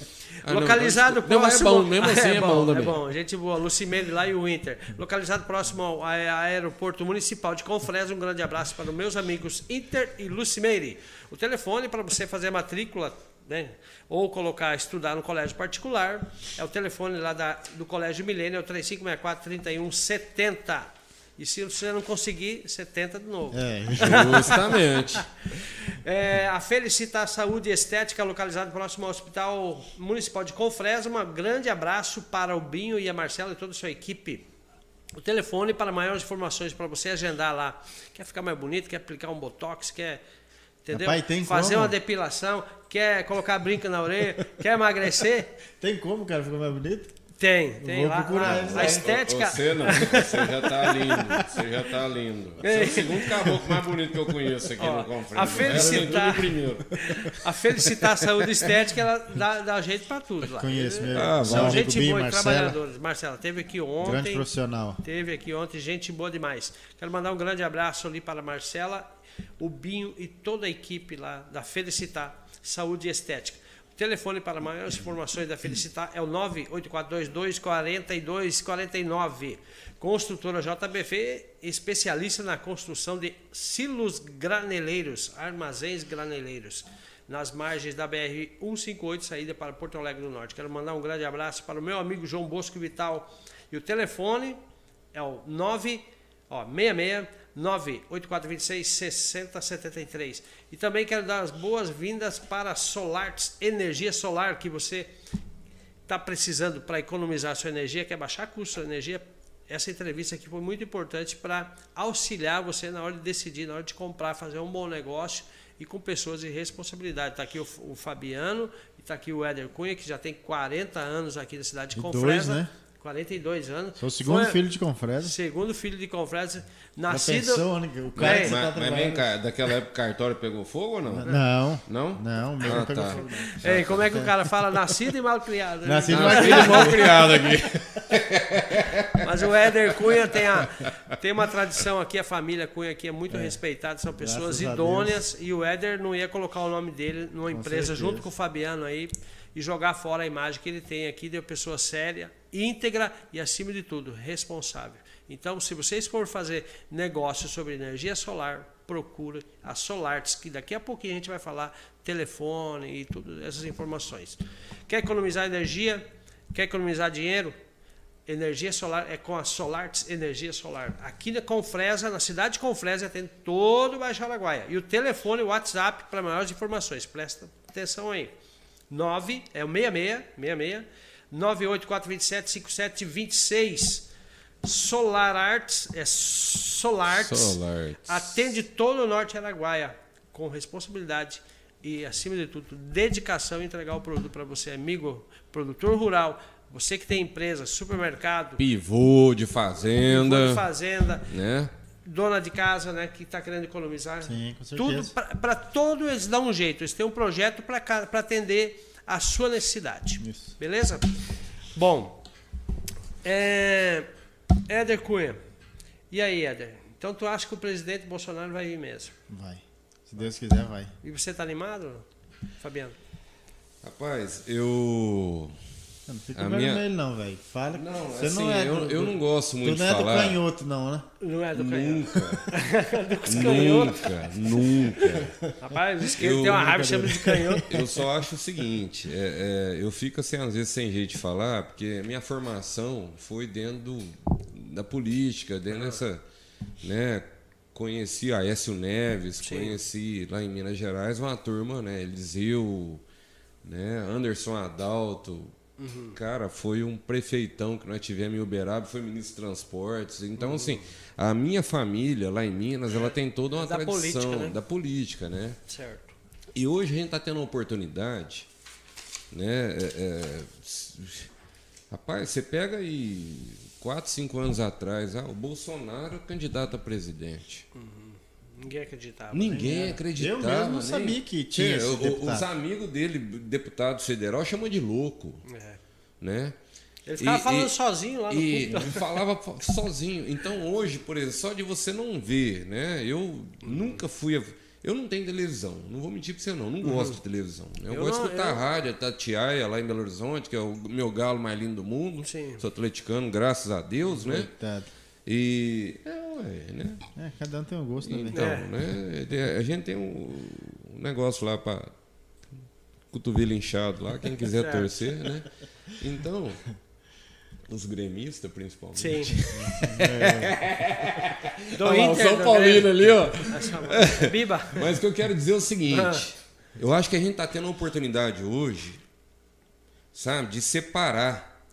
Ah, Localizado não, próximo. Não, é bom, mesmo assim é, é bom, também. É bom, gente boa. Lucimene lá e o Inter. Localizado próximo ao aeroporto municipal de Confresa. Um grande abraço para os meus amigos Inter e Lucimeire. O telefone para você fazer a matrícula né? ou colocar estudar no colégio particular é o telefone lá da, do Colégio Milênio, é o 3564 3170. E se você não conseguir, você tenta de novo. É, justamente. é, a Felicita Saúde Estética, localizada próximo ao Hospital Municipal de Confresa. Um grande abraço para o Binho e a Marcela e toda a sua equipe. O telefone para maiores informações para você agendar lá. Quer ficar mais bonito, quer aplicar um botox, quer entendeu? Rapaz, tem Fazer como? uma depilação, quer colocar brinca na orelha, quer emagrecer? Tem como, cara, ficar mais bonito? Tem, tem Vou lá, procurar lá. a aí. estética. Você não, você já tá lindo. Você já tá lindo. Você é o segundo caboclo mais bonito que eu conheço aqui Ó, no Confrente. a Felicitar-. A Felicitar Saúde Estética, ela dá, dá jeito para tudo lá. Conheço mesmo. Ah, São gente boa e Marcela, trabalhadores. Marcela, teve aqui grande ontem. profissional. Teve aqui ontem, gente boa demais. Quero mandar um grande abraço ali para a Marcela, o Binho e toda a equipe lá da Felicitar Saúde e Estética. Telefone para maiores informações da Felicitar é o 98422 4249. Construtora JBF, especialista na construção de silos graneleiros, armazéns graneleiros, nas margens da BR 158, saída para Porto Alegre do Norte. Quero mandar um grande abraço para o meu amigo João Bosco Vital. E o telefone é o 9, ó, 66 98426 6073. E também quero dar as boas-vindas para Solarts Energia Solar, que você está precisando para economizar sua energia, quer baixar custo da energia. Essa entrevista aqui foi muito importante para auxiliar você na hora de decidir, na hora de comprar, fazer um bom negócio e com pessoas de responsabilidade. Está aqui o, o Fabiano e está aqui o Éder Cunha, que já tem 40 anos aqui na cidade de E dois, Confresa. né? 42 anos. Sou o segundo Foi- filho de Confresa. Segundo filho de Confresa, nascido. pensou, né? O cara Bem, que você tá Mas, mas vem cá, daquela época o cartório pegou fogo ou não? Não. Não? Não, meu Ah, não pegou tá. fogo. não. Ei, como é que o cara fala? Nascido e mal criado. né? Nascido Não, Mas- filho mal criado aqui. Mas o Éder Cunha tem, a, tem uma tradição aqui, a família Cunha aqui é muito respeitada, são pessoas Graças a idôneas e o Éder não ia colocar o nome dele numa empresa certeza. junto com o Fabiano aí e jogar fora a imagem que ele tem aqui de uma pessoa séria, íntegra e, acima de tudo, responsável. Então, se vocês for fazer negócio sobre energia solar, procure a Solarts, que daqui a pouquinho a gente vai falar telefone e todas essas informações. Quer economizar energia? Quer economizar dinheiro? Energia solar é com a Solarts Energia Solar. Aqui na Confresa, na cidade de Confresa, tem todo o Baixo Araguaia. E o telefone, o WhatsApp para maiores informações. Presta atenção aí. 9 é o 66 66 98427 5726. Solar Arts é Solarts. Solarts. Atende todo o norte Araguaia com responsabilidade e, acima de tudo, dedicação em entregar o produto para você, amigo, produtor rural, você que tem empresa, supermercado, Pivô de fazenda. de fazenda, Né? Dona de casa, né, que está querendo economizar. Sim, com Tudo certeza. para todo eles dão um jeito. Eles têm um projeto para atender a sua necessidade. Isso. Beleza? Bom, é, Éder Cunha. E aí, Éder? Então tu acha que o presidente Bolsonaro vai vir mesmo? Vai. Se Deus quiser, vai. E você tá animado, Fabiano? Rapaz, eu. Não fica A vermelho, minha- não, velho. Fala que Não, você assim, não é. eu, do- eu não gosto muito Tu não de é do falar. canhoto, não, né? Não é do canhoto. Nunca, nunca, nunca. Rapaz, o esquerdo Eu- tem uma raiva chama de canhoto. Eu só acho o seguinte, é, é, eu fico assim, às vezes sem jeito de falar, porque minha formação foi dentro do- da política, dentro dessa. Né, conheci a Aécio Neves, Sim. conheci lá em Minas Gerais uma turma, né? Eliseu, né, Anderson Adalto. Uhum. Cara, foi um prefeitão que nós tivemos em Uberaba, foi ministro de transportes. Então, assim, a minha família lá em Minas, ela tem toda uma Da tradição política, né? da política, né? Certo. E hoje a gente está tendo uma oportunidade, né? é, é, rapaz, você pega aí quatro, cinco anos atrás, ah, o Bolsonaro é candidato a presidente. Ninguém acreditava. né? Ninguém acreditava. Eu mesmo não nem- sabia que tinha esse o-. Os amigos dele, deputado federal, chamam de louco, É. né? Ele ficava E- falando e- sozinho lá no E púlpito. falava sozinho. Então hoje, por exemplo, só de você não ver, né? Eu nunca fui. a- Eu não tenho televisão, não vou mentir pra você não, não gosto de televisão. Eu, Uhum. Eu gosto de não- escutar eu- rádio, a Tatiaia lá em Belo Horizonte, que é o meu galo mais lindo do mundo. Sim. Sou atleticano, graças a Deus, né? Coitado. E. É, ué, né? É, cada um tem um gosto, né, velho? Então, É. né? A gente tem um, um negócio lá para cotovelo inchado lá, quem quiser Certo. torcer, né? Então, os gremistas principalmente. Sim. Do Olha lá, o. São do Paulino ali, ó. Biba. Mas o que eu quero dizer é o seguinte: Ah. eu acho que a gente está tendo a oportunidade hoje, sabe, de separar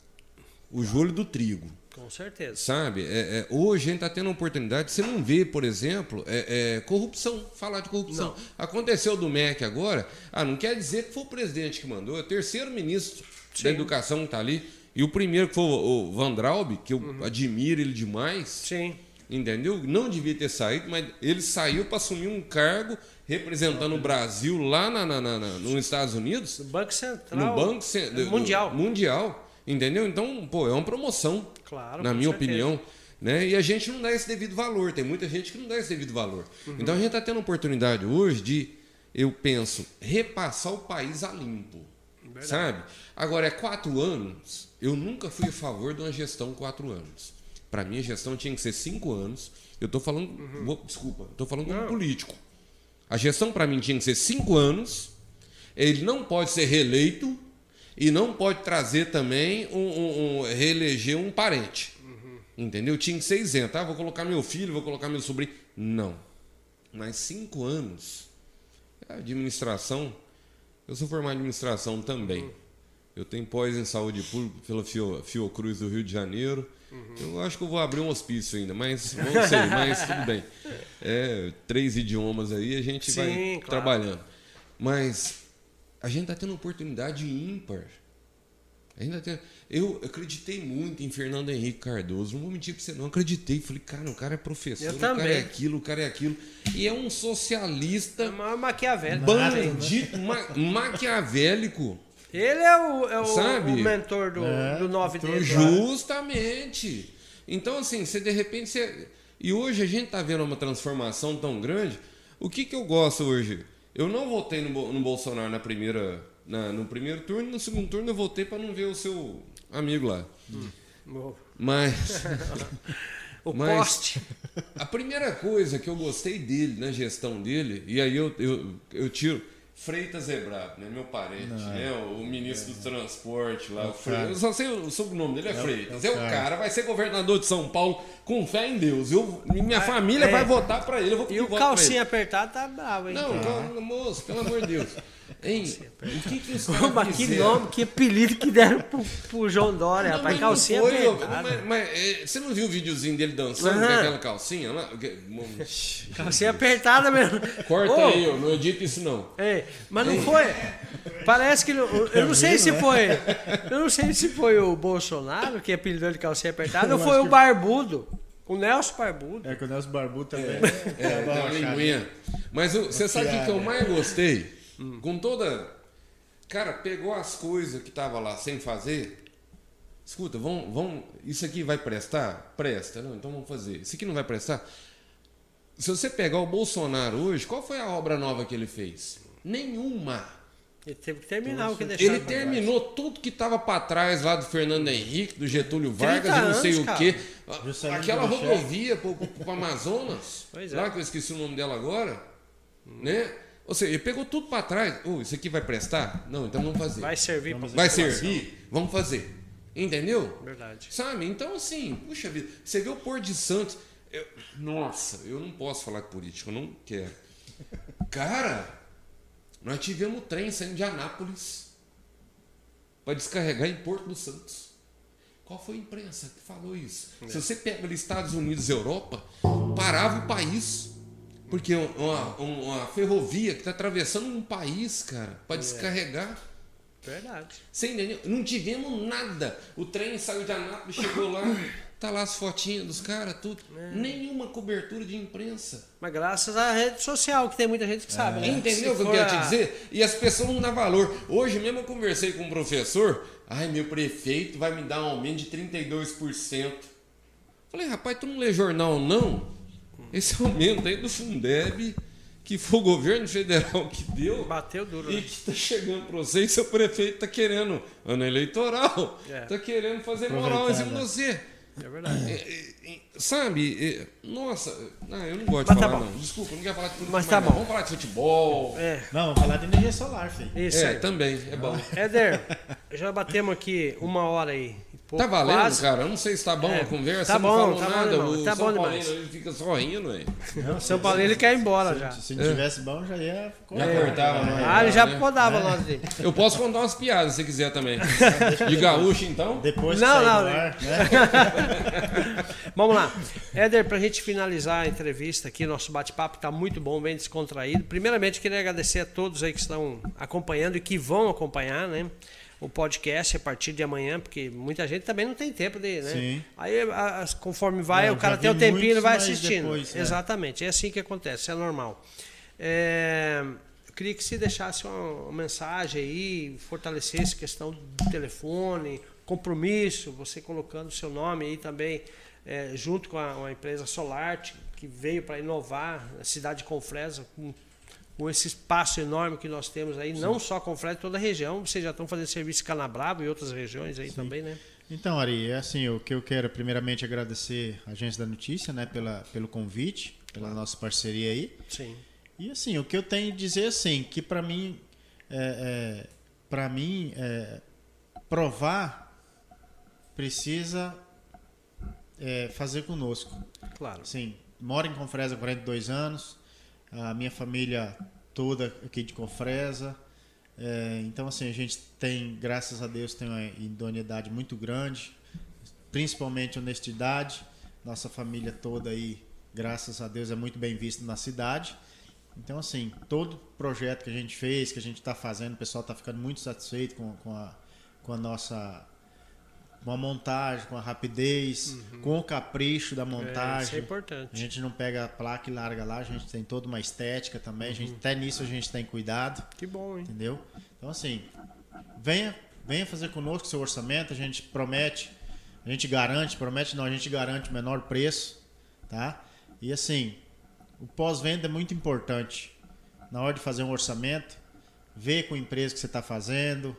o joelho do trigo. Com certeza. Sabe? É, é, hoje a gente está tendo a oportunidade, você não vê, por exemplo, é, é, corrupção, falar de corrupção. Não. Aconteceu do MEC agora, ah, não quer dizer que foi o presidente que mandou, é o terceiro ministro da Sim. educação que está ali. E o primeiro que foi o Van Traub, que eu Uhum. admiro ele demais, Sim. entendeu? Não devia ter saído, mas ele saiu para assumir um cargo representando o Brasil lá na, na- na- na- nos Estados Unidos, No Banco Central. no Banco Cen- do- Mundial. Mundial, entendeu? Então, pô, é uma promoção Claro. na minha certeza. opinião. Né? E a gente não dá esse devido valor. Tem muita gente que não dá esse devido valor. Uhum. Então a gente está tendo a oportunidade hoje de, eu penso, repassar o país a limpo. Verdade. Sabe? Agora, é quatro anos. Eu nunca fui a favor de uma gestão quatro anos. Para mim, a gestão tinha que ser cinco anos. Eu estou falando. vou- desculpa, estou falando como Uhum. Político. A gestão, para mim, tinha que ser cinco anos. Ele não pode ser reeleito e não pode trazer também um, um- um- reeleger um parente. Entendeu? Tinha que ser isento. Ah, vou colocar meu filho, vou colocar meu sobrinho. Não. Mas cinco anos. A administração. Eu sou formado em administração também. Eu tenho pós em saúde pública pela Fio- Fiocruz do Rio de Janeiro. Eu acho que eu vou abrir um hospício ainda, mas não sei, mas tudo bem. É, três idiomas aí, a gente vai Sim, claro. trabalhando. Mas a gente está tendo oportunidade ímpar. Ainda tem... Eu acreditei muito em Fernando Henrique Cardoso. Não vou mentir pra você, não. Acreditei. Falei, cara, o cara é professor, Eu o cara é aquilo, o cara é aquilo. E é um É socialista maior maquiavélico. bandido, ma- maquiavélico. Ele é o, é o, Sabe? o mentor do, É, do 9 mentor dele. Lá. Justamente. Então, assim, você de repente. Você... E hoje a gente tá vendo uma transformação tão grande. O que, que eu gosto hoje? Eu não votei no, no Bolsonaro na primeira, na- no primeiro turno, no segundo turno eu votei para não ver o seu amigo lá. O, Mas o Mas- poste. a primeira coisa que eu gostei dele, na gestão dele, e aí eu, eu, eu tiro. Freitas Zebrado, né? Meu parente, né? O ministro do transporte lá. o Freitas. Eu só sei o, sobrenome dele é, É Freitas. é É o o cara. cara, vai ser governador de São Paulo com fé em Deus. Eu, minha Ah, família é. vai votar pra ele. Eu vou E o calcinha apertado tá bravo, hein? Não, calma, moço, pelo amor de Deus. Hein? O que, que caras que nome, que apelido que deram pro, pro João Dória, Não, rapaz. mas não Calcinha foi, apertada. mas, mas, é, você não viu o videozinho dele dançando Aham. com aquela calcinha lá? Calcinha apertada mesmo. Corta Ô, aí, ó, não edita isso não. Ei, mas não foi. Parece que. não- Eu não sei se foi. Eu não sei se foi o Bolsonaro que apelidou de calcinha apertada ou Eu foi o Barbudo. O Nelson Barbudo. É que o Nelson Barbudo também. É, Dá tem uma uma linguinha. Mas você sabe o que, que eu mais gostei? Com toda. Cara, pegou as coisas que tava lá sem fazer. Escuta, vamos, vamos, isso aqui vai prestar? Presta. Não, então vamos fazer. Isso aqui não vai prestar? Se você pegar o Bolsonaro hoje, qual foi a obra nova que ele fez? Nenhuma. Ele teve que terminar o que deixaram. Ele trás. terminou tudo que estava para trás lá do Fernando Henrique, do Getúlio Vargas, 30 e não sei anos, o cara. quê. Juscelino Aquela rodovia para o Amazonas, Pois é. lá que eu esqueci o nome dela agora, né? Ou seja, ele pegou tudo para trás. Oh, isso aqui vai prestar? Não, então vamos fazer. Vai servir pra Vai servir? Vamos fazer. Entendeu? Verdade. Sabe? Então, assim, puxa vida, você vê o Porto de Santos. eu- nossa, eu não posso falar de política, eu não quero. Cara, nós tivemos trem saindo de Anápolis para descarregar em Porto dos Santos. Qual foi a imprensa que falou isso? Se você pega ali Estados Unidos e Europa, parava o país. Porque uma, uma ferrovia que está atravessando um país, cara, para descarregar. Verdade. Você entendeu? Não tivemos nada. O trem saiu de Anápolis, chegou lá, tá lá as fotinhas dos caras, tudo. É. Nenhuma cobertura de imprensa. Mas graças à rede social, que tem muita gente que sabe, né? Entendeu o que eu quero te a- dizer? E as pessoas não dão valor. Hoje mesmo eu conversei com um professor. Ai, meu prefeito vai me dar um aumento de 32%. Falei, rapaz, tu não lê jornal, não? Esse aumento aí do Fundeb, que foi o governo federal que deu. Bateu duro, E né? que está chegando para você e seu prefeito está querendo, ano eleitoral, É. está querendo fazer moral em cima de Aproveitar, você. É verdade. É, é, é, sabe, é, nossa, ah, eu não gosto Mas de tá falar, bom. não. Desculpa, eu não quero falar de política. Mas tá não. bom. Vamos falar de futebol. É, Não, vamos falar de energia solar, filho. isso É, aí. também, é bom. Éder, já batemos aqui uma hora aí. Tá valendo, quase. cara? Eu não sei se tá bom É, a conversa, tá não bom, tá bom nada. demais, o tá São bom Paulino demais. ele fica só rindo, hein? O São Paulo ele quer ir embora já. Se não tivesse bom, já ia. Já cortava, né? Ah, ele já né? podava nós dele. Eu posso contar umas piadas se quiser também. De gaúcho, então? Depois que Não, não, do né? ar, né? Vamos lá. Éder, para a gente finalizar a entrevista aqui, nosso bate-papo está muito bom, bem descontraído. Primeiramente, queria agradecer a todos aí que estão acompanhando e que vão acompanhar, né? O podcast a partir de amanhã, porque muita gente também não tem tempo de, né? Sim. Aí, a- conforme vai, Não, o cara tem o vi tempinho e muitos, vai mas assistindo. depois, é. Exatamente, é assim que acontece, é normal. É, eu queria que você deixasse uma, uma mensagem aí, fortalecesse a questão do telefone, compromisso, você colocando o seu nome aí também, é, junto com a, a empresa Solarte, que veio para inovar a cidade de Confresa, com, com esse espaço enorme que nós temos aí, não só Confresa, toda a região, vocês já estão fazendo serviço em Canabravo e outras regiões aí também, né? Então, Ari, é assim, o que eu quero primeiramente agradecer a Agência da Notícia, né, pela, pelo convite, pela nossa parceria aí. Sim. E assim, o que eu tenho a dizer assim, que para mim, é, é, para mim, é, provar precisa é, fazer conosco. Claro. Assim, moro em Confresa há 42 anos, a minha família toda aqui de Confresa. É, então, assim, a gente tem, graças a Deus, tem uma idoneidade muito grande, principalmente honestidade. Nossa família toda aí, graças a Deus, é muito bem vista na cidade. Então, assim, todo projeto que a gente fez, que a gente está fazendo, o pessoal está ficando muito satisfeito com, com, a, com a nossa com a montagem, com a rapidez, com o capricho da É, isso é montagem. a importante. gente não pega a placa e larga lá, a gente tem toda uma estética também. A gente, até nisso a gente tem cuidado, Que bom, hein? entendeu? Então, assim, venha, venha fazer conosco seu orçamento, a gente promete, a gente garante, promete não, a gente garante o menor preço, tá? E assim, o pós-venda é muito importante. Na hora de fazer um orçamento, ver com a empresa que você está fazendo,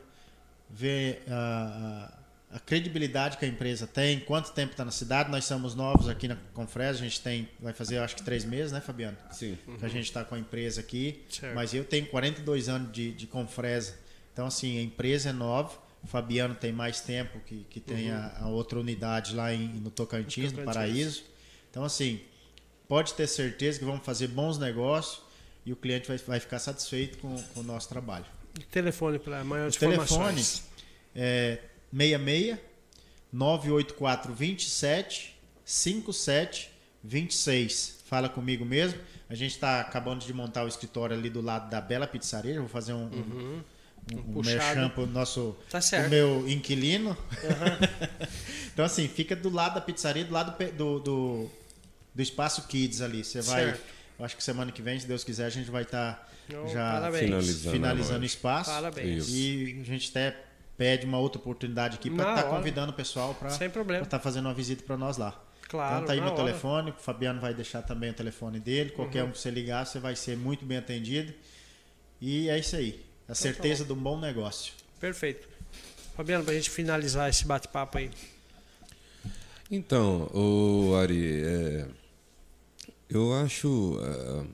ver a, a- credibilidade que a empresa tem, quanto tempo está na cidade. Nós somos novos aqui na Confresa, a gente tem, vai fazer acho que três meses, né, Fabiano? Sim. Que a gente está com a empresa aqui. Certo. Mas eu tenho 42 anos de, de Confresa. Então, assim, a empresa é nova. O Fabiano tem mais tempo que, que tem a, a outra unidade lá em, no Tocantins, no. Paraíso. Então, assim, pode ter certeza que vamos fazer bons negócios e o cliente vai, vai ficar satisfeito com, com o nosso trabalho. Telefone para maiores O telefone informações. é 66 984 27 57 26. Fala comigo mesmo. A gente está acabando de montar o escritório ali do lado da Bela Pizzaria. Eu vou fazer um, um, um, um puxado. merchan pro nosso Tá certo. o meu inquilino. então, assim, fica do lado da pizzaria, do lado do, do, do Espaço Kids ali. Você vai. Certo. Acho que semana que vem, se Deus quiser, a gente vai estar Não, já parabéns. Finalizando finalizando o espaço. Parabéns. E a gente até pede uma outra oportunidade aqui para estar hora. convidando o pessoal para Sem problema. estar fazendo uma visita para nós lá. Claro, então tá aí meu hora. telefone, o Fabiano vai deixar também o telefone dele. Qualquer Uhum. um que você ligar, você vai ser muito bem atendido. E é isso aí. Então tá A certeza de um bom negócio. Perfeito. Fabiano, para a gente finalizar esse bate-papo aí. Então, o Ari, é, eu acho, é,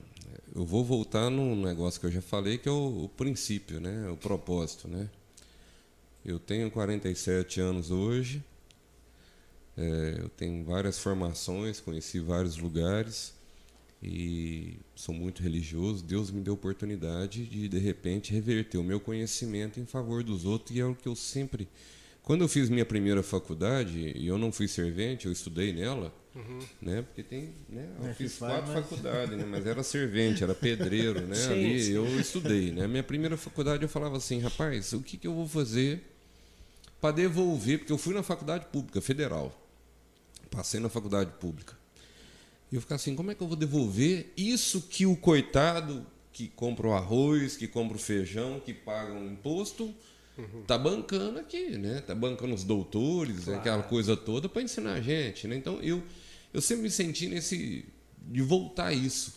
eu vou voltar num negócio que eu já falei, que é o, o princípio, né? O propósito, né? Eu tenho 47 anos hoje, é, eu tenho várias formações, conheci vários lugares e sou muito religioso. Deus me deu oportunidade de, de repente, reverter o meu conhecimento em favor dos outros e é o que eu sempre. Quando eu fiz minha primeira faculdade, e eu não fui servente, eu estudei nela, né? Porque tem, né? Eu É, fiz quatro mas- faculdades, né? Mas era servente, era pedreiro, né? Sim, Ali sim. eu estudei, né? Minha primeira faculdade eu falava assim, rapaz, o que, que eu vou fazer para devolver? Porque eu fui na faculdade pública federal, passei na faculdade pública. E eu ficava assim, como é que eu vou devolver isso que o coitado que compra o arroz, que compra o feijão, que paga um imposto, tá bancando aqui, né? Tá bancando os doutores, né? aquela coisa toda para ensinar a gente, né? Então eu eu sempre me senti nesse de voltar a isso.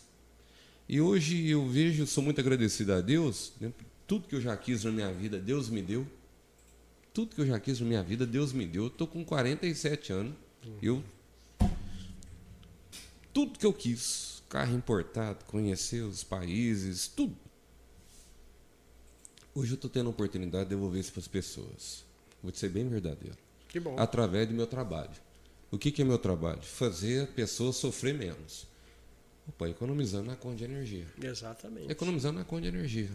E hoje eu vejo, sou muito agradecido a Deus, né? Tudo que eu já quis na minha vida, Deus me deu. Tudo que eu já quis na minha vida, Deus me deu. Eu tô com 47 anos. Eu tudo que eu quis, carro importado, conhecer os países, tudo. Hoje eu estou tendo a oportunidade de devolver isso para as pessoas. Vou te ser bem verdadeiro. através do meu trabalho. O que, que é meu trabalho? Fazer a pessoa sofrer menos. Opa, economizando na conta de energia. Exatamente. Economizando na conta de energia.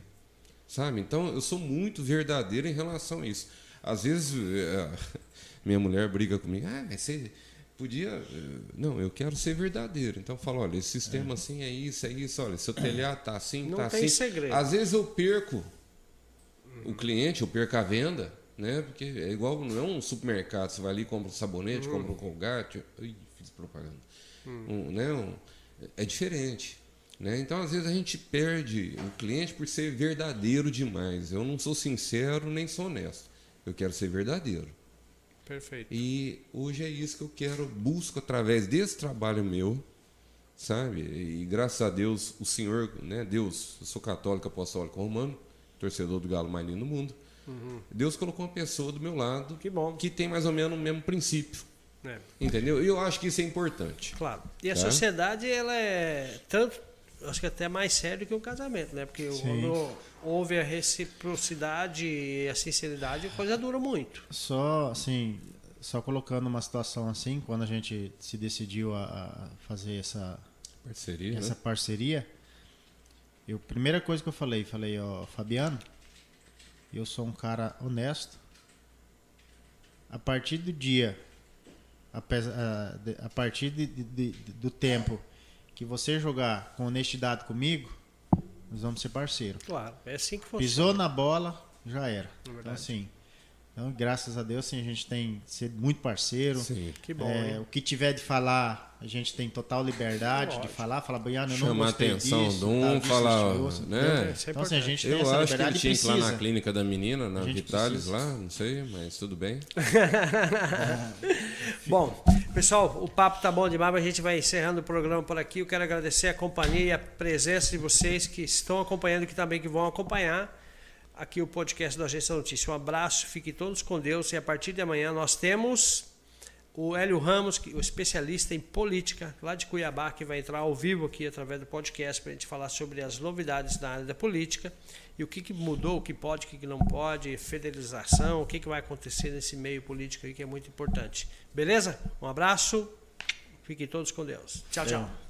Sabe? Então eu sou muito verdadeiro em relação a isso. Às vezes é, minha mulher briga comigo, ah, mas você podia. Eh, não, eu quero ser verdadeiro. Então eu falo, olha, esse sistema é. assim é isso, é isso, olha, seu telhado tá assim, não tá tem assim. Segredo. Às vezes eu perco o cliente, eu perco a venda, né? Porque é igual, não é um supermercado, você vai ali, compra um sabonete, hum. compra um colgate. Ih, fiz propaganda. Hum. Um, né? Um, é diferente. Né? Então, às vezes, a gente perde o cliente por ser verdadeiro demais. Eu não sou sincero nem sou honesto. Eu quero ser verdadeiro. Perfeito. E hoje é isso que eu quero, busco através desse trabalho meu, sabe? E graças a Deus, o Senhor, né? Deus, eu sou católico, apostólico romano, torcedor do galo mais lindo do mundo. Uhum. Deus colocou uma pessoa do meu lado que, bom. que tem mais ou menos o mesmo princípio. É. Entendeu? E eu acho que isso é importante. Claro. E a tá? sociedade, ela é tanto, acho que até mais sério que um casamento, né? Porque Sim. Houve a reciprocidade e a sinceridade, a coisa dura muito. Só, assim, só colocando uma situação assim, quando a gente se decidiu a, a fazer essa parceria, essa né? parceria, eu primeira coisa que eu falei, falei, ó, Fabiano, eu sou um cara honesto. A partir do dia, a, a partir de, de, de, do tempo que você jogar com honestidade comigo, nós vamos ser parceiro. Claro, é assim que funciona. Pisou na bola, já era. É então, assim, então, graças a Deus, sim, a gente tem sido muito parceiro. Sim, que bom. É, o que tiver de falar, a gente tem total liberdade de falar. Fala, Baiano, eu não Chamar a atenção disso, de um, tá, falar, né? É então, assim, a gente eu tem essa acho que ele liberdade tinha que ir lá na clínica da menina, na Vitalis, lá, não sei, mas tudo bem. bom, pessoal, o papo tá bom demais, mas a gente vai encerrando o programa por aqui. Eu quero agradecer a companhia e a presença de vocês que estão acompanhando e que também que vão acompanhar aqui o podcast do Agência Notícia. Um abraço, fiquem todos com Deus e a partir de amanhã nós temos o Hélio Ramos, o especialista em política lá de Cuiabá, que vai entrar ao vivo aqui através do podcast para a gente falar sobre as novidades na área da política e o que, que mudou, o que pode, o que, que não pode, federalização, o que, que vai acontecer nesse meio político aí que é muito importante. Beleza? Um abraço, fiquem todos com Deus. Tchau, tchau.